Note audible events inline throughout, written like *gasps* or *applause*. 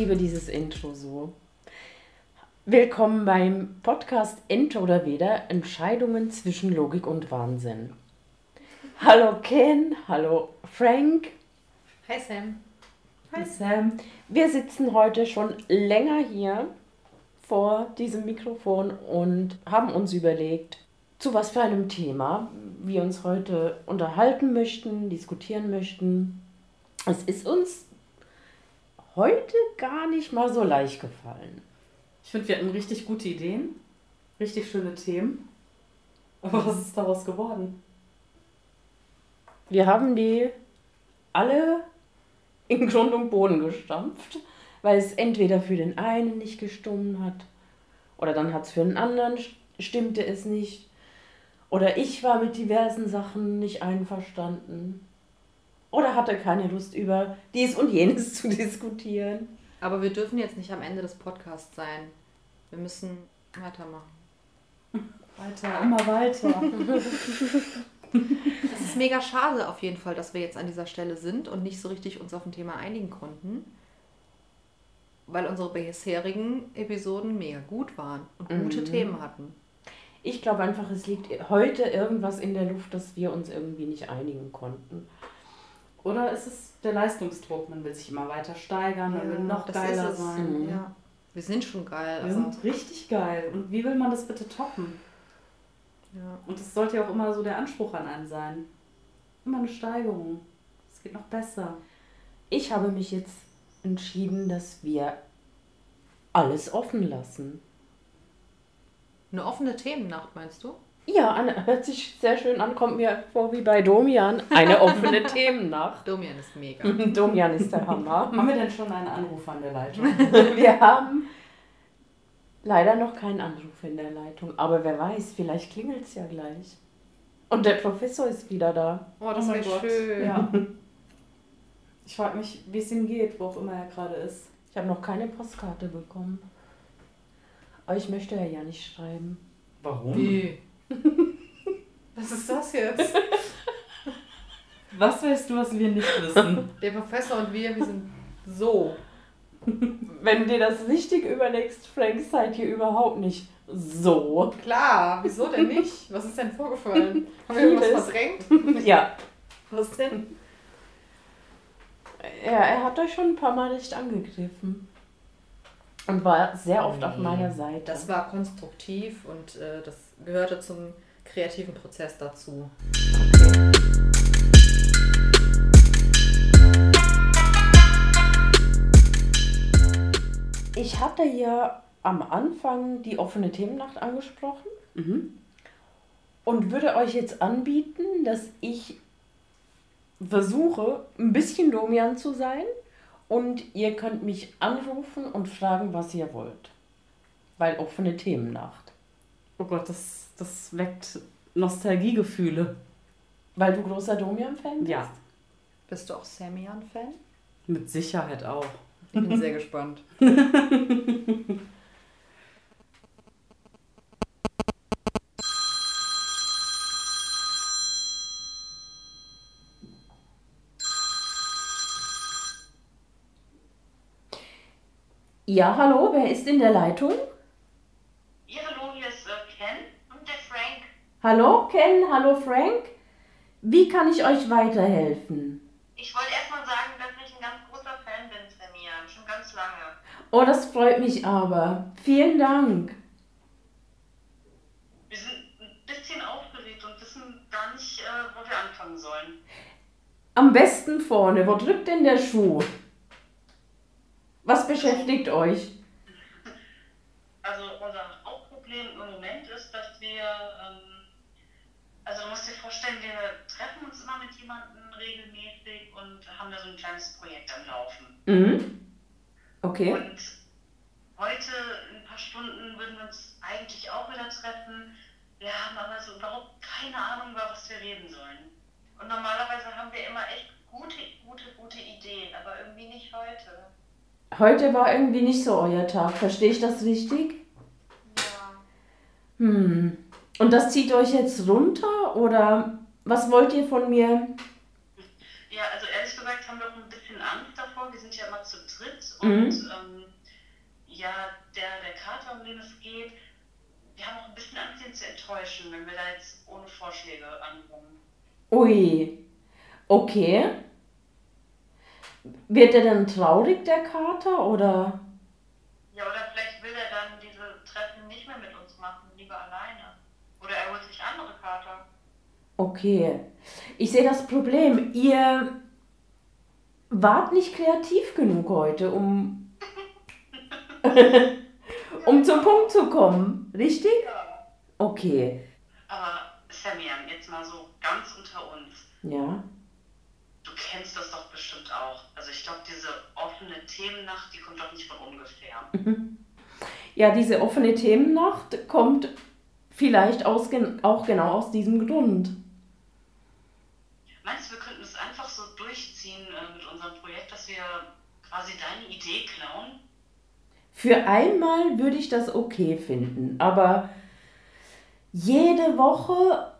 Liebe dieses Intro so. Willkommen beim Podcast Enter oder Weder Entscheidungen zwischen Logik und Wahnsinn. Hallo Ken, hallo Frank. Hi Sam. Hi Sam. Wir sitzen heute schon länger hier vor diesem Mikrofon und haben uns überlegt, zu was für einem Thema wir uns heute unterhalten möchten, diskutieren möchten. Es ist uns heute gar nicht mal so leicht gefallen. Ich finde, wir hatten richtig gute Ideen, richtig schöne Themen. Aber was ist daraus geworden? Wir haben die alle in Grund und Boden gestampft, weil es entweder für den einen nicht gestummt hat oder dann hat es für den anderen stimmte es nicht. Oder ich war mit diversen Sachen nicht einverstanden oder hatte keine Lust über dies und jenes *laughs* zu diskutieren. Aber wir dürfen jetzt nicht am Ende des Podcasts sein. Wir müssen weitermachen. Weiter, immer weiter. *laughs* Es ist mega schade auf jeden Fall, dass wir jetzt an dieser Stelle sind und nicht so richtig uns auf ein Thema einigen konnten. Weil unsere bisherigen Episoden mega gut waren und gute Mhm. Themen hatten. Ich glaube einfach, es liegt heute irgendwas in der Luft, dass wir uns irgendwie nicht einigen konnten. Oder ist es der Leistungsdruck? Man will sich immer weiter steigern, man will noch geiler sein. Mhm. Ja. Wir sind schon geil. Wir aber- sind richtig geil. Und wie will man das bitte toppen? ja. Und das sollte ja auch immer so der Anspruch an einen sein. Immer eine Steigerung. Es geht noch besser. Ich habe mich jetzt entschieden, dass wir alles offen lassen. Eine offene Themennacht, meinst du? Ja, Anne, hört sich sehr schön an, kommt mir vor wie bei Domian. Eine offene *laughs* Themennacht. Domian ist mega. *laughs* Domian ist der Hammer. Haben wir denn schon einen Anruf an der Leitung? *laughs* Wir haben leider noch keinen Anruf in der Leitung, aber wer weiß, vielleicht klingelt es ja gleich. Und der Professor ist wieder da. Oh, das Oh wäre schön. Ja. Ich frage mich, wie es ihm geht, wo auch immer er gerade ist. Ich habe noch keine Postkarte bekommen. Aber ich möchte ja ja nicht schreiben. Warum? Wie? *laughs* Was ist das jetzt? Was weißt du, was wir nicht wissen? *laughs* Der Professor und wir, wir sind so. Wenn dir das richtig überlegst, Frank, seid ihr überhaupt nicht so. Klar, wieso denn nicht? Was ist denn vorgefallen? *laughs* Haben wir irgendwas verdrängt? Ja. Was denn? Ja, er hat euch schon ein paar Mal nicht angegriffen. Und war sehr oft auf Nee. meiner Seite. Das war konstruktiv und äh, das gehörte zum kreativen Prozess dazu. Ich hatte ja am Anfang die offene Themennacht angesprochen Mhm. und würde euch jetzt anbieten, dass ich versuche, ein bisschen Domian zu sein und ihr könnt mich anrufen und fragen, was ihr wollt. Weil offene Themennacht. Oh Gott, das, das weckt Nostalgiegefühle. Weil du großer Domian-Fan bist? Ja, Bist du auch Samian-Fan? mit Sicherheit auch. Ich bin sehr gespannt. *laughs* Ja, hallo, wer ist in der Leitung? Ja, hallo, hier ist äh, Ken und der Frank. Hallo Ken, hallo Frank. Wie kann ich euch weiterhelfen? Ich wollte erstmal sagen, dass ich ein ganz großer Fan bin von mir, schon ganz lange. Oh, das freut mich aber. Vielen Dank. Wir sind ein bisschen aufgeregt und wissen gar nicht, äh, wo wir anfangen sollen. Am besten vorne. Wo drückt denn der Schuh? Was beschäftigt *laughs* euch? Also unser Hauptproblem im Moment ist, dass wir, ähm, also du musst dir vorstellen, wir treffen uns immer mit jemandem regelmäßig und haben da so ein kleines Projekt am Laufen. Mhm. Okay. Und heute in ein paar Stunden würden wir uns eigentlich auch wieder treffen. Wir haben aber so überhaupt keine Ahnung, über was wir reden sollen. Und normalerweise haben wir immer echt gute, gute, gute Ideen, aber irgendwie nicht heute. Heute war irgendwie nicht so euer Tag. Verstehe ich das richtig? Ja. Hm. Und das zieht euch jetzt runter oder was wollt ihr von mir? Ja, also ehrlich gesagt haben wir auch ein bisschen Angst davor. Wir sind ja immer zu dritt Mhm. und ähm, ja, der, der Kater, um den es geht, wir haben auch ein bisschen Angst, ihn zu enttäuschen, wenn wir da jetzt ohne Vorschläge ankommen. Ui. Okay. Wird er dann traurig, der Kater, oder? Ja, oder vielleicht will er dann diese Treffen nicht mehr mit uns machen, lieber alleine. Oder er holt sich andere Kater. Okay. Ich sehe das Problem. Ihr wart nicht kreativ genug heute, um, *laughs* um zum Punkt zu kommen. Richtig? Ja. Okay. Aber Samian, jetzt mal so ganz unter uns. Ja. Du kennst das doch bestimmt auch. Also ich glaube, diese offene Themennacht, die kommt doch nicht von ungefähr. Ja, diese offene Themennacht kommt vielleicht aus, auch genau aus diesem Grund. Meinst du, wir könnten es einfach so durchziehen äh, mit unserem Projekt, dass wir quasi deine Idee klauen? Für einmal würde ich das okay finden, aber jede Woche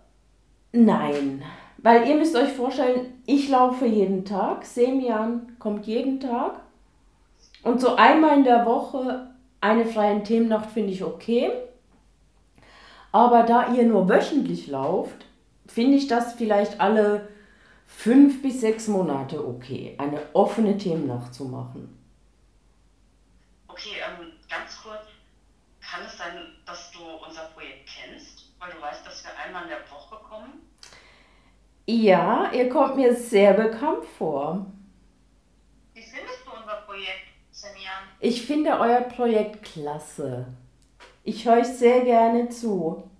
nein. Weil ihr müsst euch vorstellen, ich laufe jeden Tag, Semian kommt jeden Tag. Und so einmal in der Woche eine freie Themennacht finde ich okay. Aber da ihr nur wöchentlich lauft, finde ich das vielleicht alle fünf bis sechs Monate okay, eine offene Themennacht zu machen. Okay, ähm, ganz kurz. Kann es sein, dass du unser Projekt kennst? Weil du weißt, dass wir einmal in der Woche kommen? Ja, ihr kommt mir sehr bekannt vor. Wie findest du unser Projekt, Samian? Ich finde euer Projekt klasse. Ich höre euch sehr gerne zu.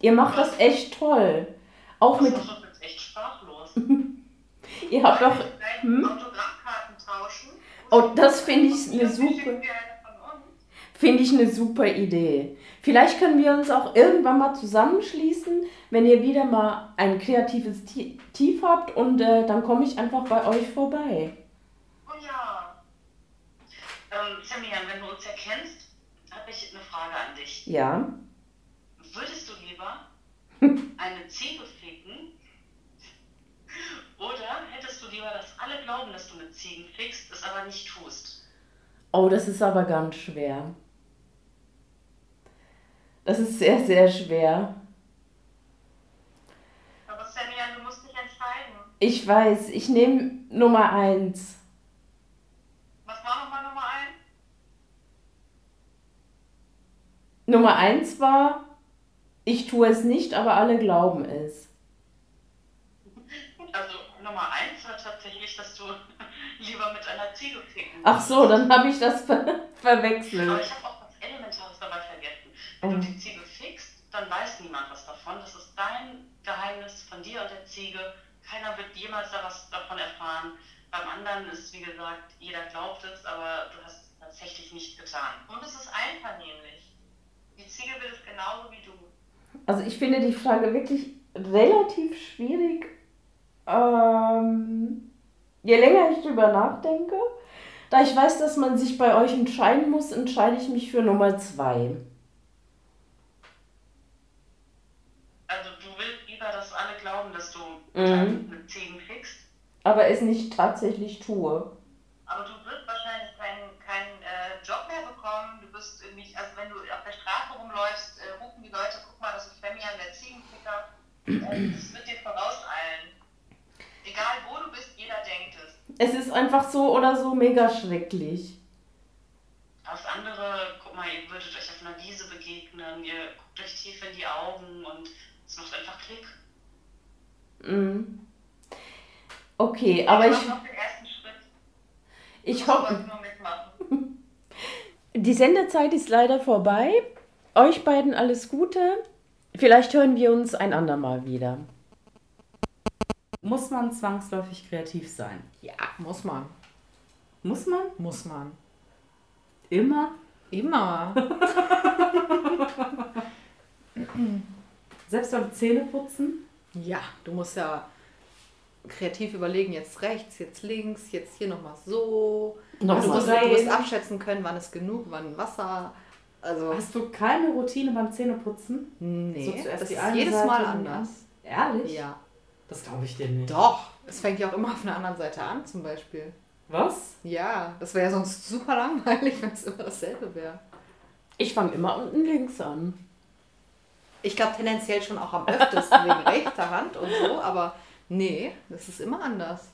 Ihr macht das echt toll. Auch Das mit, uns jetzt echt sprachlos. *laughs* ihr habt doch, hm? Autogrammkarten tauschen? Oh, das finde ich eine super- finde ich eine super Idee. Vielleicht können wir uns auch irgendwann mal zusammenschließen, wenn ihr wieder mal ein kreatives Ti- Tief habt und äh, dann komme ich einfach bei euch vorbei. Oh ja. Ähm, Samian, wenn du uns erkennst, habe ich eine Frage an dich. Ja. Würdest du lieber *laughs* eine Ziege? Oder hättest du lieber, dass alle glauben, dass du mit Ziegen fickst, es aber nicht tust? Oh, das ist aber ganz schwer. Das ist sehr, sehr schwer. Aber Samian, du musst dich entscheiden. Ich weiß, ich nehme Nummer eins. Was war nochmal Nummer eins? Nummer eins war, ich tue es nicht, aber alle glauben es. Also Nummer eins war tatsächlich, dass du *laughs* lieber mit einer Ziege ficken Ach so, dann habe ich das ver Aber verwechselt. ich habe auch was Elementares dabei vergessen. Wenn Oh. du die Ziege fickst, dann weiß niemand was davon. Das ist dein Geheimnis von dir und der Ziege. Keiner wird jemals da was davon erfahren. Beim anderen ist, wie gesagt, jeder glaubt es, aber du hast es tatsächlich nicht getan. Und es ist einvernehmlich. Die Ziege will es genauso wie du. Also ich finde die Frage wirklich relativ schwierig. Ähm, je länger ich drüber nachdenke, da ich weiß, dass man sich bei euch entscheiden muss, entscheide ich mich für Nummer zwei. Also du willst lieber, dass alle glauben, dass du Mhm. mit Ziegen fickst. Aber es nicht tatsächlich tue. Aber du wirst wahrscheinlich keinen keinen, äh, Job mehr bekommen. Du wirst irgendwie, also wenn du auf der Straße rumläufst, äh, rufen die Leute, guck mal, das ist Femian, der Ziegenficker. Äh, das wird dir vorauseilen. Egal wo du bist, jeder denkt es. Ist einfach so oder so mega schrecklich. Das andere, guck mal, ihr würdet euch auf einer Wiese begegnen, ihr guckt euch tief in die Augen und es macht einfach Klick. Mhm. Okay, aber ich, mach noch den ersten Schritt. ich musst hoffe. *laughs* Die Sendezeit ist leider vorbei. Euch beiden alles Gute. Vielleicht hören wir uns ein andermal wieder. Muss man zwangsläufig kreativ sein? Ja, muss man. Muss man? Muss man. Immer? Immer. *laughs* Selbst beim Zähneputzen? Ja, du musst ja kreativ überlegen, jetzt rechts, jetzt links, jetzt hier nochmal so. Noch du, mal musst, du musst abschätzen können, wann ist genug, wann Wasser. Also, Hast du keine Routine beim Zähneputzen? nee, So das ist jedes Seite Mal anders. Ehrlich? Ja. Das glaube ich dir nicht. Doch, Es fängt ja auch immer auf einer anderen Seite an, zum Beispiel. Was? Ja, das wäre ja sonst super langweilig, *laughs* wenn es immer dasselbe wäre. Ich fange immer unten links an. Ich glaube tendenziell schon auch am öftesten wegen *laughs* rechter Hand und so, aber nee, das ist immer anders.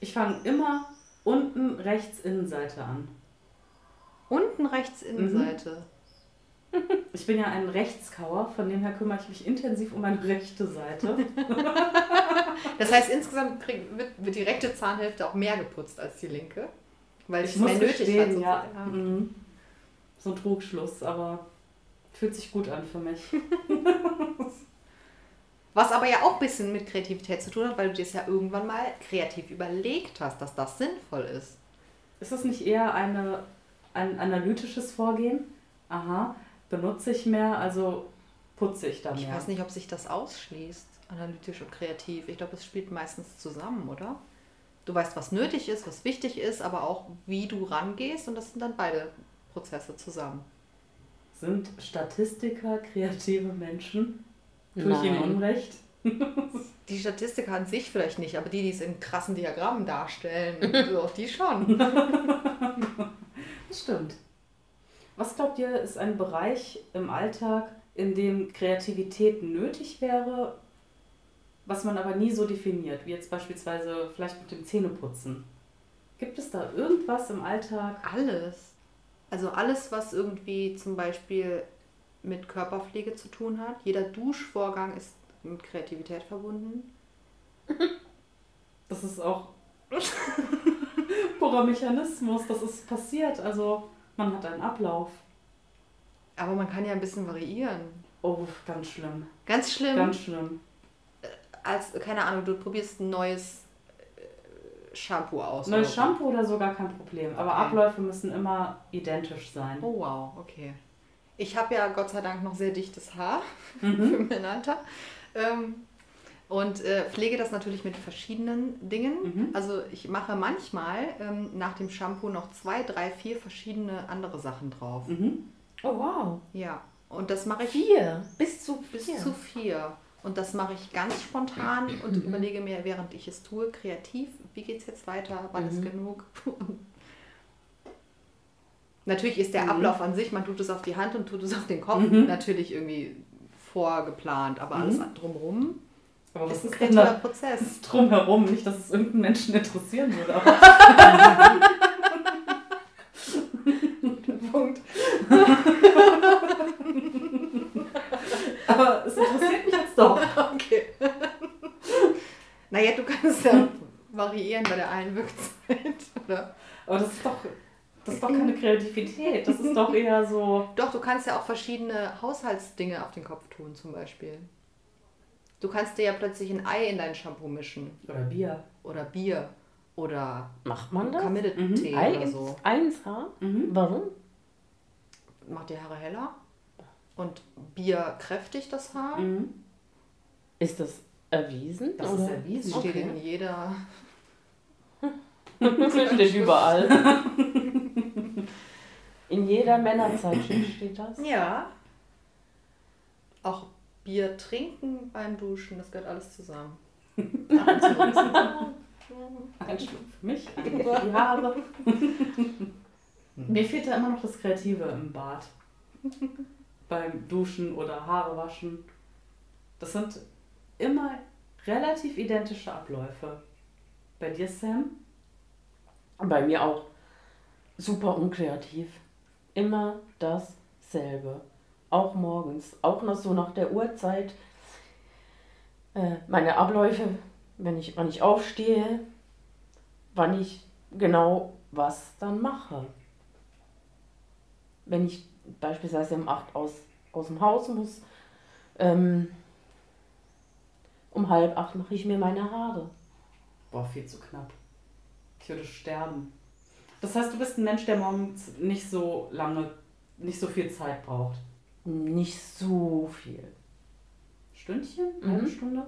Ich fange immer unten rechts Innenseite an. Unten rechts Innenseite. *laughs* Ich bin ja ein Rechtskauer, von dem her kümmere ich mich intensiv um meine rechte Seite. *laughs* Das heißt, insgesamt krieg, wird, wird die rechte Zahnhälfte auch mehr geputzt als die linke. Weil Ich es muss mehr nötig gestehen, hat. ja. sozusagen. Mhm. So ein Trugschluss, aber fühlt sich gut an für mich. *laughs* Was aber ja auch ein bisschen mit Kreativität zu tun hat, weil du dir es ja irgendwann mal kreativ überlegt hast, dass das sinnvoll ist. Ist das nicht eher eine, ein analytisches Vorgehen? Aha, benutze ich mehr, also putze ich da Ich mehr. weiß nicht, ob sich das ausschließt, analytisch und kreativ. Ich glaube, es spielt meistens zusammen, oder? Du weißt, was nötig ist, was wichtig ist, aber auch, wie du rangehst und das sind dann beide Prozesse zusammen. Sind Statistiker kreative Menschen? Tue ich ihnen. Unrecht? *laughs* *laughs* Die Statistiker an sich vielleicht nicht, aber die, die es in krassen Diagrammen darstellen, *laughs* so, die schon. Das stimmt. Was glaubt ihr, ist ein Bereich im Alltag, in dem Kreativität nötig wäre, was man aber nie so definiert, wie jetzt beispielsweise vielleicht mit dem Zähneputzen? Gibt es da irgendwas im Alltag? Alles. Also alles, was irgendwie zum Beispiel mit Körperpflege zu tun hat. Jeder Duschvorgang ist mit Kreativität verbunden. Das ist auch *laughs* purer Mechanismus, das ist passiert. Also man hat einen Ablauf. Aber man kann ja ein bisschen variieren. Oh, ganz schlimm. Ganz schlimm. Ganz schlimm. als, keine Ahnung, du probierst ein neues äh, Shampoo aus. Neues oder. Shampoo oder so gar kein Problem. Aber Okay. Abläufe müssen immer identisch sein. Oh wow, okay. Ich habe ja Gott sei Dank noch sehr dichtes Haar *laughs* Mhm. für mein Alter. Ähm, und äh, pflege das natürlich mit verschiedenen Dingen. Mhm. Also ich mache manchmal ähm, nach dem Shampoo noch zwei, drei, vier verschiedene andere Sachen drauf. Mhm. Oh wow. Ja. Und das mache ich Vier. Bis zu bis vier. zu vier. Und das mache ich ganz spontan *clears throat* und überlege mir, während ich es tue, kreativ, wie geht es jetzt weiter, wann ist genug. *laughs* Natürlich ist der Mhm. Ablauf an sich, man tut es auf die Hand und tut es auf den Kopf, Mhm. natürlich irgendwie vorgeplant, aber alles Mhm. drumherum Aber was ist ein ist denn kreativer da Prozess. drumherum? Nicht, dass es irgendeinen Menschen interessieren würde. Aber Punkt. Aber es interessiert mich jetzt doch. Okay. naja, du kannst ja variieren bei der Einwirkzeit, oder? Aber das ist doch, das ist doch keine Kreativität. Das ist doch eher so. Doch, du kannst ja auch verschiedene Haushaltsdinge auf den Kopf tun, zum Beispiel. Du kannst dir ja plötzlich ein Ei in dein Shampoo mischen. Oder Bier. Oder Bier. Oder Macht man das? Kamilletee Ei oder so. eins Haar? Mhm. Warum? Macht die Haare heller. Und Bier kräftigt das Haar. Mhm. Ist das erwiesen? Das ist erwiesen. Steht Okay. in jeder. *laughs* Steht überall. In jeder Männerzeitschrift steht das. Ja. Auch Bier trinken beim Duschen, das gehört alles zusammen. *laughs* Ein Schluck für mich, ein für die Haare. Mir fehlt da immer noch das Kreative im Bad. Beim Duschen oder Haare waschen. Das sind immer relativ identische Abläufe. Bei dir, Sam? Bei mir auch. Super unkreativ. Immer dasselbe. Auch morgens. Auch noch so nach der Uhrzeit. Äh, meine Abläufe, wenn ich, wann ich aufstehe, wann ich genau was dann mache. Wenn ich beispielsweise um 8 aus, aus dem Haus muss, ähm, um halb acht mache ich mir meine Haare. Boah, viel zu knapp. Ich würde sterben. Das heißt, du bist ein Mensch, der morgens nicht so lange, nicht so viel Zeit braucht. Nicht so viel. Stündchen? Mhm. Halbe Stunde?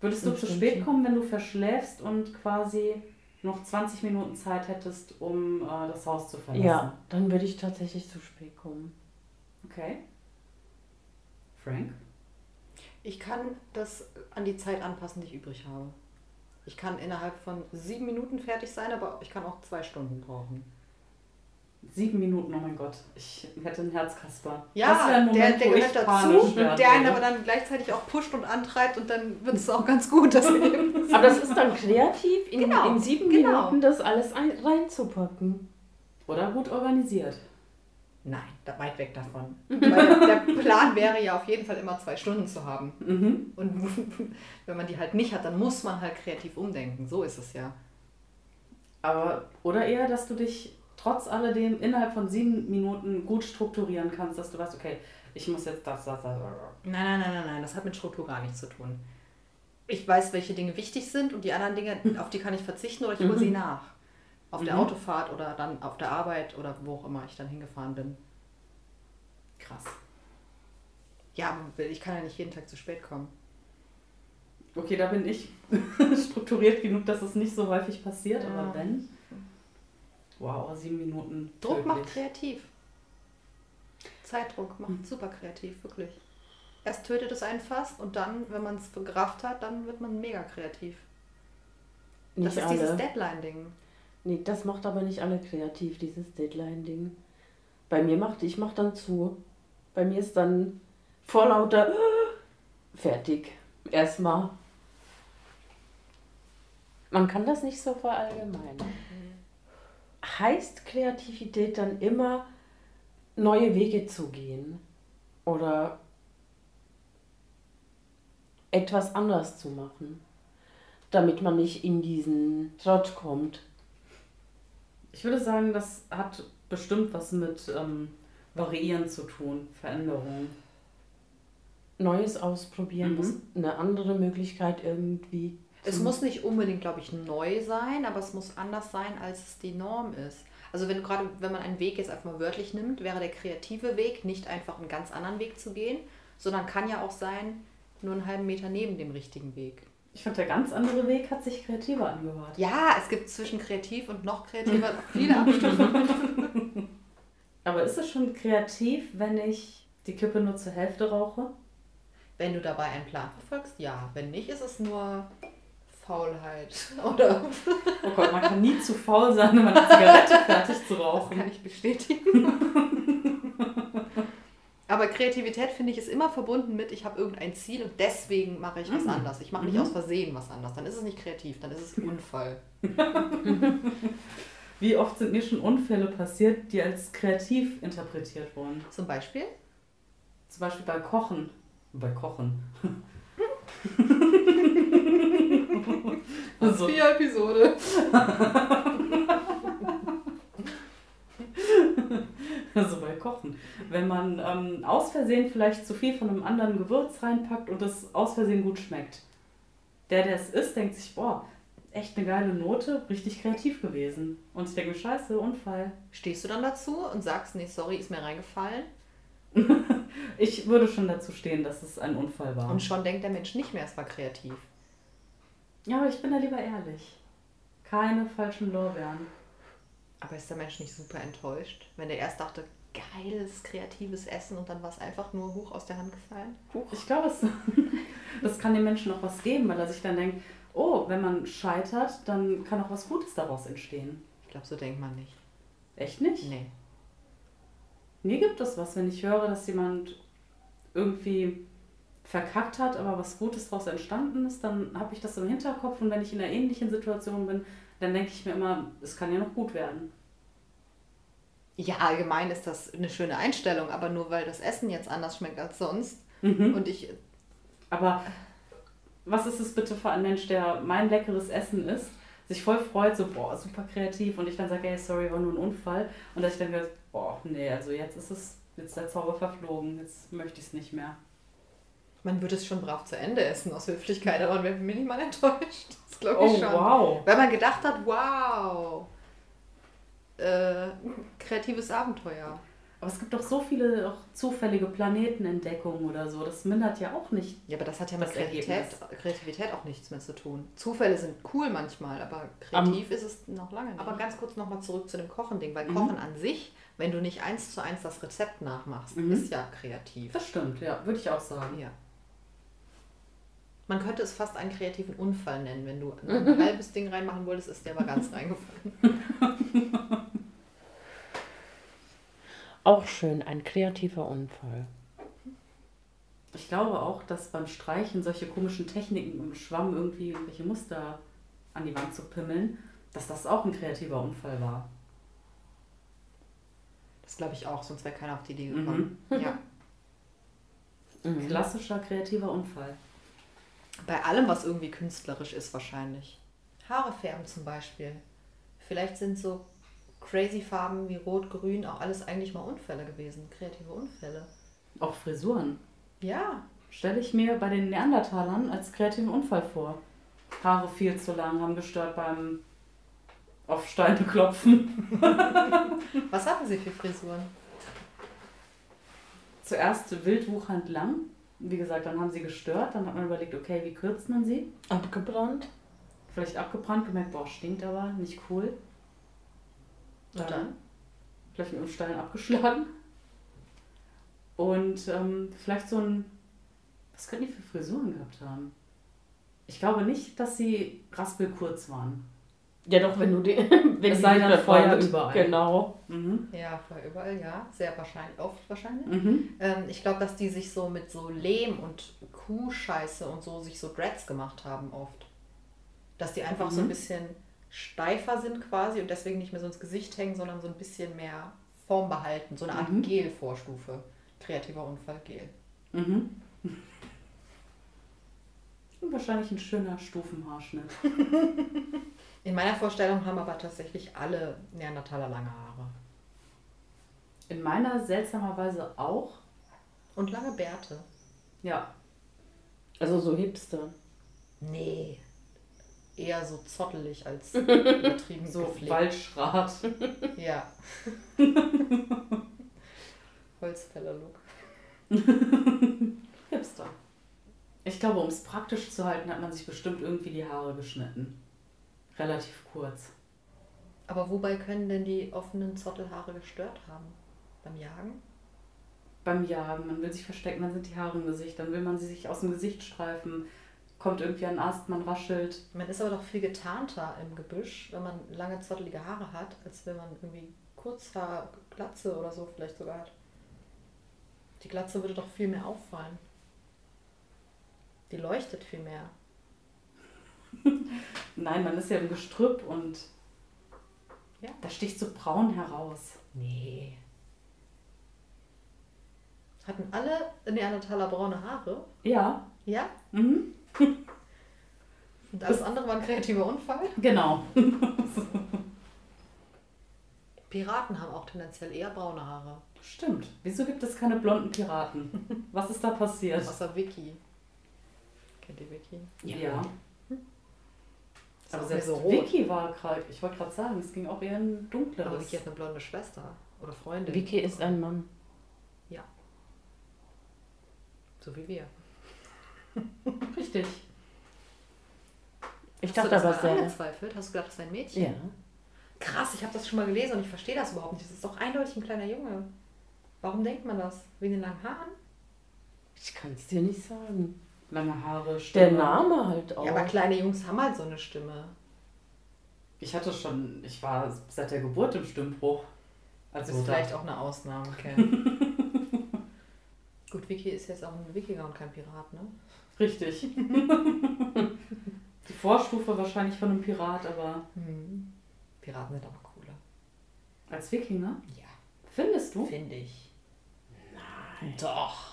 Würdest du zu spät kommen, wenn du verschläfst und quasi noch 20 Minuten Zeit hättest, um äh, das Haus zu verlassen? Ja, dann würde ich tatsächlich zu spät kommen. Okay. Frank? Ich kann das an die Zeit anpassen, die ich übrig habe. Ich kann innerhalb von sieben Minuten fertig sein, aber ich kann auch zwei Stunden brauchen. Sieben Minuten, oh mein Gott. Ich hätte einen Herzkasper. Ja, ein der, Moment, der ich gehört dazu, der einen aber dann gleichzeitig auch pusht und antreibt und dann wird es auch ganz gut, das. *laughs* Aber das ist dann kreativ, in, Genau, in sieben genau. Minuten das alles ein, reinzupacken. Oder gut organisiert. Nein, da weit weg davon. *laughs* Weil der Plan wäre ja auf jeden Fall immer zwei Stunden zu haben. Mhm. Und *laughs* wenn man die halt nicht hat, dann muss man halt kreativ umdenken. So ist es ja. Aber, oder eher, dass du dich trotz alledem innerhalb von sieben Minuten gut strukturieren kannst, dass du weißt, okay, ich muss jetzt das, das, das. Nein, nein, nein, nein, nein, das hat mit Struktur gar nichts zu tun. Ich weiß, welche Dinge wichtig sind und die anderen Dinge, auf die kann ich verzichten oder ich hole sie nach. Auf der Mhm. Autofahrt oder dann auf der Arbeit oder wo auch immer ich dann hingefahren bin. Krass. Ja, aber ich kann ja nicht jeden Tag zu spät kommen. Okay, da bin ich *laughs* strukturiert genug, dass es nicht so häufig passiert, Ja. aber wenn. Wow, sieben Minuten. Druck macht tödlich. kreativ. Zeitdruck macht super kreativ, wirklich. Erst tötet es einen fast und dann, wenn man es gerafft hat, dann wird man mega kreativ. Das Nicht ist dieses alle. Deadline-Ding. Nee, das macht aber nicht alle kreativ, dieses Deadline-Ding. Bei mir macht, ich mach dann zu. Bei mir ist dann vor lauter *gasps* fertig. Erstmal. Man kann das nicht so verallgemeinern. Heißt Kreativität dann immer neue Wege zu gehen oder etwas anders zu machen, damit man nicht in diesen Trott kommt. Ich würde sagen, das hat bestimmt was mit ähm, Variieren zu tun, Veränderung. Neues ausprobieren, Mhm. eine andere Möglichkeit irgendwie. Es zu- muss nicht unbedingt, glaube ich, neu sein, aber es muss anders sein, als es die Norm ist. Also wenn gerade, wenn man einen Weg jetzt einfach mal wörtlich nimmt, wäre der kreative Weg nicht einfach einen ganz anderen Weg zu gehen, sondern kann ja auch sein, nur einen halben Meter neben dem richtigen Weg. Ich fand, der ganz andere Weg hat sich kreativer angehört. Ja, es gibt zwischen kreativ und noch kreativer *laughs* viele Abstufungen. *laughs* Aber ist es schon kreativ, wenn ich die Kippe nur zur Hälfte rauche? Wenn du dabei einen Plan verfolgst, ja. Wenn nicht, ist es nur Faulheit. *laughs* Oder Oh Gott, man kann nie zu faul sein, um eine Zigarette *laughs* fertig zu das rauchen. kann ich bestätigen. *laughs* Aber Kreativität, finde ich, ist immer verbunden mit, ich habe irgendein Ziel und deswegen mache ich was Mhm. anders. Ich mache nicht Mhm. aus Versehen was anders. Dann ist es nicht kreativ, dann ist es Unfall. Wie oft sind mir schon Unfälle passiert, die als kreativ interpretiert wurden? Zum Beispiel? Zum Beispiel bei Kochen. Bei Kochen. *laughs* also, Episode. *laughs* also bei Kochen. Wenn man ähm, aus Versehen vielleicht zu viel von einem anderen Gewürz reinpackt und es aus Versehen gut schmeckt. Der, der es isst, denkt sich, boah, echt eine geile Note, richtig kreativ gewesen. Und ich denke mir, scheiße, Unfall. Stehst du dann dazu und sagst, nee, sorry, ist mir reingefallen? *laughs* Ich würde schon dazu stehen, dass es ein Unfall war. Und schon denkt der Mensch nicht mehr, es war kreativ. Ja, aber ich bin da lieber ehrlich. Keine falschen Lorbeeren. Aber ist der Mensch nicht super enttäuscht, wenn der erst dachte, geiles, kreatives Essen und dann war es einfach nur hoch aus der Hand gefallen? Ich glaube, es, *laughs* das kann dem Menschen auch was geben, weil er sich dann denkt, oh, wenn man scheitert, dann kann auch was Gutes daraus entstehen. Ich glaube, so denkt man nicht. Echt nicht? Nee. Mir gibt es was, wenn ich höre, dass jemand irgendwie verkackt hat, aber was Gutes daraus entstanden ist, dann habe ich das im Hinterkopf und wenn ich in einer ähnlichen Situation bin, dann denke ich mir immer, es kann ja noch gut werden. Ja, allgemein ist das eine schöne Einstellung, aber nur weil das Essen jetzt anders schmeckt als sonst Mhm. und ich Aber was ist es bitte für ein Mensch, der mein leckeres Essen isst, sich voll freut, so, boah, super kreativ und ich dann sage, ey, sorry, war nur ein Unfall und dass ich dann höre, boah, nee, also jetzt ist es, jetzt der Zauber verflogen, jetzt möchte ich es nicht mehr. Man würde es schon brav zu Ende essen aus Höflichkeit, aber man wäre minimal *laughs* enttäuscht. Das glaube ich Oh, schon. wow. Weil man gedacht hat, wow, äh, kreatives Abenteuer. Aber es gibt doch so viele auch zufällige Planetenentdeckungen oder so, das mindert ja auch nicht. Ja, aber das hat ja mit Kreativität. Kreativität auch nichts mehr zu tun. Zufälle sind cool manchmal, aber kreativ ist es noch lange nicht. Aber ganz kurz nochmal zurück zu dem Kochen-Ding, weil Mhm. Kochen an sich, wenn du nicht eins zu eins das Rezept nachmachst, Mhm. ist ja kreativ. Das stimmt, ja, würde ich auch sagen. Ja. Man könnte es fast einen kreativen Unfall nennen, wenn du *laughs* ein halbes Ding reinmachen wolltest, ist der aber ganz *laughs* reingefallen. Auch schön, ein kreativer Unfall. Ich glaube auch, dass beim Streichen solche komischen Techniken im Schwamm irgendwie irgendwelche Muster an die Wand zu pimmeln, dass das auch ein kreativer Unfall war. Das glaube ich auch, sonst wäre keiner auf die Idee gekommen. Ja. Mhm. *laughs* Klassischer kreativer Unfall. Bei allem, was irgendwie künstlerisch ist, wahrscheinlich. Haare färben zum Beispiel. Vielleicht sind so crazy Farben wie Rot, Grün auch alles eigentlich mal Unfälle gewesen, kreative Unfälle. Auch Frisuren. Ja, Stelle ich mir bei den Neandertalern als kreativen Unfall vor. Haare viel zu lang, haben gestört beim auf Steine klopfen. *laughs* was hatten sie für Frisuren? Zuerst wildwuchernd lang. Wie gesagt, dann haben sie gestört. Dann hat man überlegt, okay, wie kürzt man sie? Abgebrannt. Vielleicht abgebrannt, gemerkt, boah, stinkt aber, nicht cool. Und dann? Vielleicht mit einem Stein abgeschlagen. Und ähm, vielleicht so ein. Was könnten die für Frisuren gehabt haben? Ich glaube nicht, dass sie raspelkurz waren. Ja, doch, wenn du die. *laughs* Wenn Es die sei dann nicht Feuer überall. Genau. Mhm. Ja, vorher überall, ja. Sehr wahrscheinlich, oft wahrscheinlich. Mhm. Ähm, ich glaube, dass die sich so mit so Lehm und Kuhscheiße und so sich so Dreads gemacht haben oft. Dass die einfach so ein Mhm. bisschen steifer sind quasi und deswegen nicht mehr so ins Gesicht hängen, sondern so ein bisschen mehr Form behalten. So eine Art Mhm. Gel-Vorstufe. Kreativer Unfall Gel. Mhm. *laughs* Und wahrscheinlich ein schöner Stufenhaarschnitt. *laughs* In meiner Vorstellung haben aber tatsächlich alle Neandertaler lange Haare. In meiner seltsamerweise auch. Und lange Bärte. Ja. Also so Hipster. Nee. Eher so zottelig als *laughs* übertrieben So gepflegt. Waldschrat. Ja. *laughs* Holzfäller-Look. Hipster. Ich glaube, um es praktisch zu halten, hat man sich bestimmt irgendwie die Haare geschnitten. Relativ kurz. Aber wobei können denn die offenen Zottelhaare gestört haben? Beim Jagen? Beim Jagen, man will sich verstecken, dann sind die Haare im Gesicht, dann will man sie sich aus dem Gesicht streifen, kommt irgendwie ein Ast, man raschelt. Man ist aber doch viel getarnter im Gebüsch, wenn man lange zottelige Haare hat, als wenn man irgendwie Kurzhaar, Glatze oder so vielleicht sogar hat. Die Glatze würde doch viel mehr auffallen. Die leuchtet viel mehr. *laughs* Nein, man ist ja im Gestrüpp und Ja. da sticht so braun heraus. Nee. Hatten alle Neandertaler braune Haare? Ja. Ja? Mhm. *laughs* Und alles andere war ein kreativer Unfall? Genau. *laughs* Piraten haben auch tendenziell eher braune Haare. Stimmt. Wieso gibt es keine blonden Piraten? Was ist da passiert? Außer Vicky. Kennt ihr Vicky? Ja. Ist Aber selbst so rot. Vicky war gerade, ich wollte gerade sagen, es ging auch eher in Aber dunkleres. Vicky hat eine blonde Schwester oder Freundin. Vicky ist ein Mann. So wie wir. *laughs* Richtig. Ich Hast dachte aber sehr. angezweifelt? Hast du gedacht, das ist ein Mädchen? Ja. Krass, ich habe das schon mal gelesen und ich verstehe das überhaupt nicht. Das ist doch eindeutig ein kleiner Junge. Warum denkt man das? Wegen den langen Haaren? Ich kann es dir nicht sagen. Lange Haare, Der Stimme. Name halt auch. Ja, aber kleine Jungs haben halt so eine Stimme. Ich hatte schon, ich war seit der Geburt im Stimmbruch. Das Also ist vielleicht auch eine Ausnahme, Ken. *laughs* Gut, Vicky ist jetzt auch ein Wikinger und kein Pirat, ne? Richtig. *laughs* Die Vorstufe wahrscheinlich von einem Pirat, aber Hm. Piraten sind aber cooler. als Wikinger? Ja, Findest du? finde ich. Nein. Doch.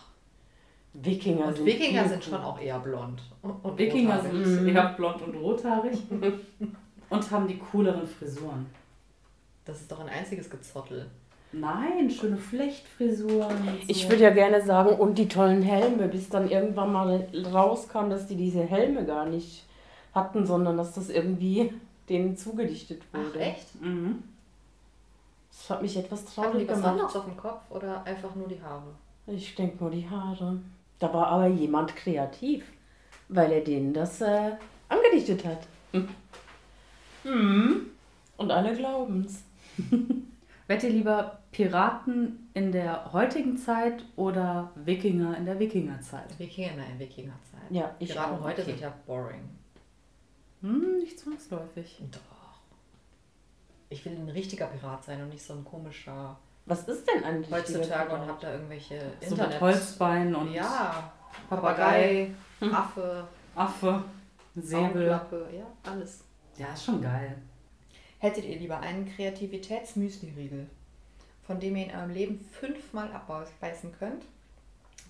Wikinger Und sind Wikinger sind schon auch eher blond. Und, und Wikinger rothaarig. sind Mhm. eher blond und rothaarig *laughs* und haben die cooleren Frisuren. Das ist doch ein einziges Gezottel. Nein, schöne Flechtfrisuren. so. Ich würde ja gerne sagen, und die tollen Helme, bis dann irgendwann mal rauskam, dass die diese Helme gar nicht hatten, sondern dass das irgendwie denen zugedichtet Ach, wurde. echt? Mhm. Das hat mich etwas Hatten traurig die was gemacht. anderes auf dem Kopf oder einfach nur die Haare? Ich denke nur die Haare. Da war aber jemand kreativ, weil er denen das äh, angedichtet hat. Hm. Hm. Und alle glauben's. *laughs* Wärt ihr lieber Piraten in der heutigen Zeit oder Wikinger in der Wikingerzeit? Wikinger in der Wikingerzeit. Ja, ich Piraten auch, heute okay. sind ja boring. Hm, nicht zwangsläufig. Doch. Ich will ein richtiger Pirat sein und nicht so ein komischer Was ist denn eigentlich heutzutage und hab da irgendwelche So mit Holzbein und Ja, Papagei, Papagei, Affe, Affe, Säbel. Augenklappe, ja, alles. Ja, ist schon geil. Hättet ihr lieber einen Kreativitätsmüsli-Riegel, von dem ihr in eurem Leben fünfmal abbeißen könnt?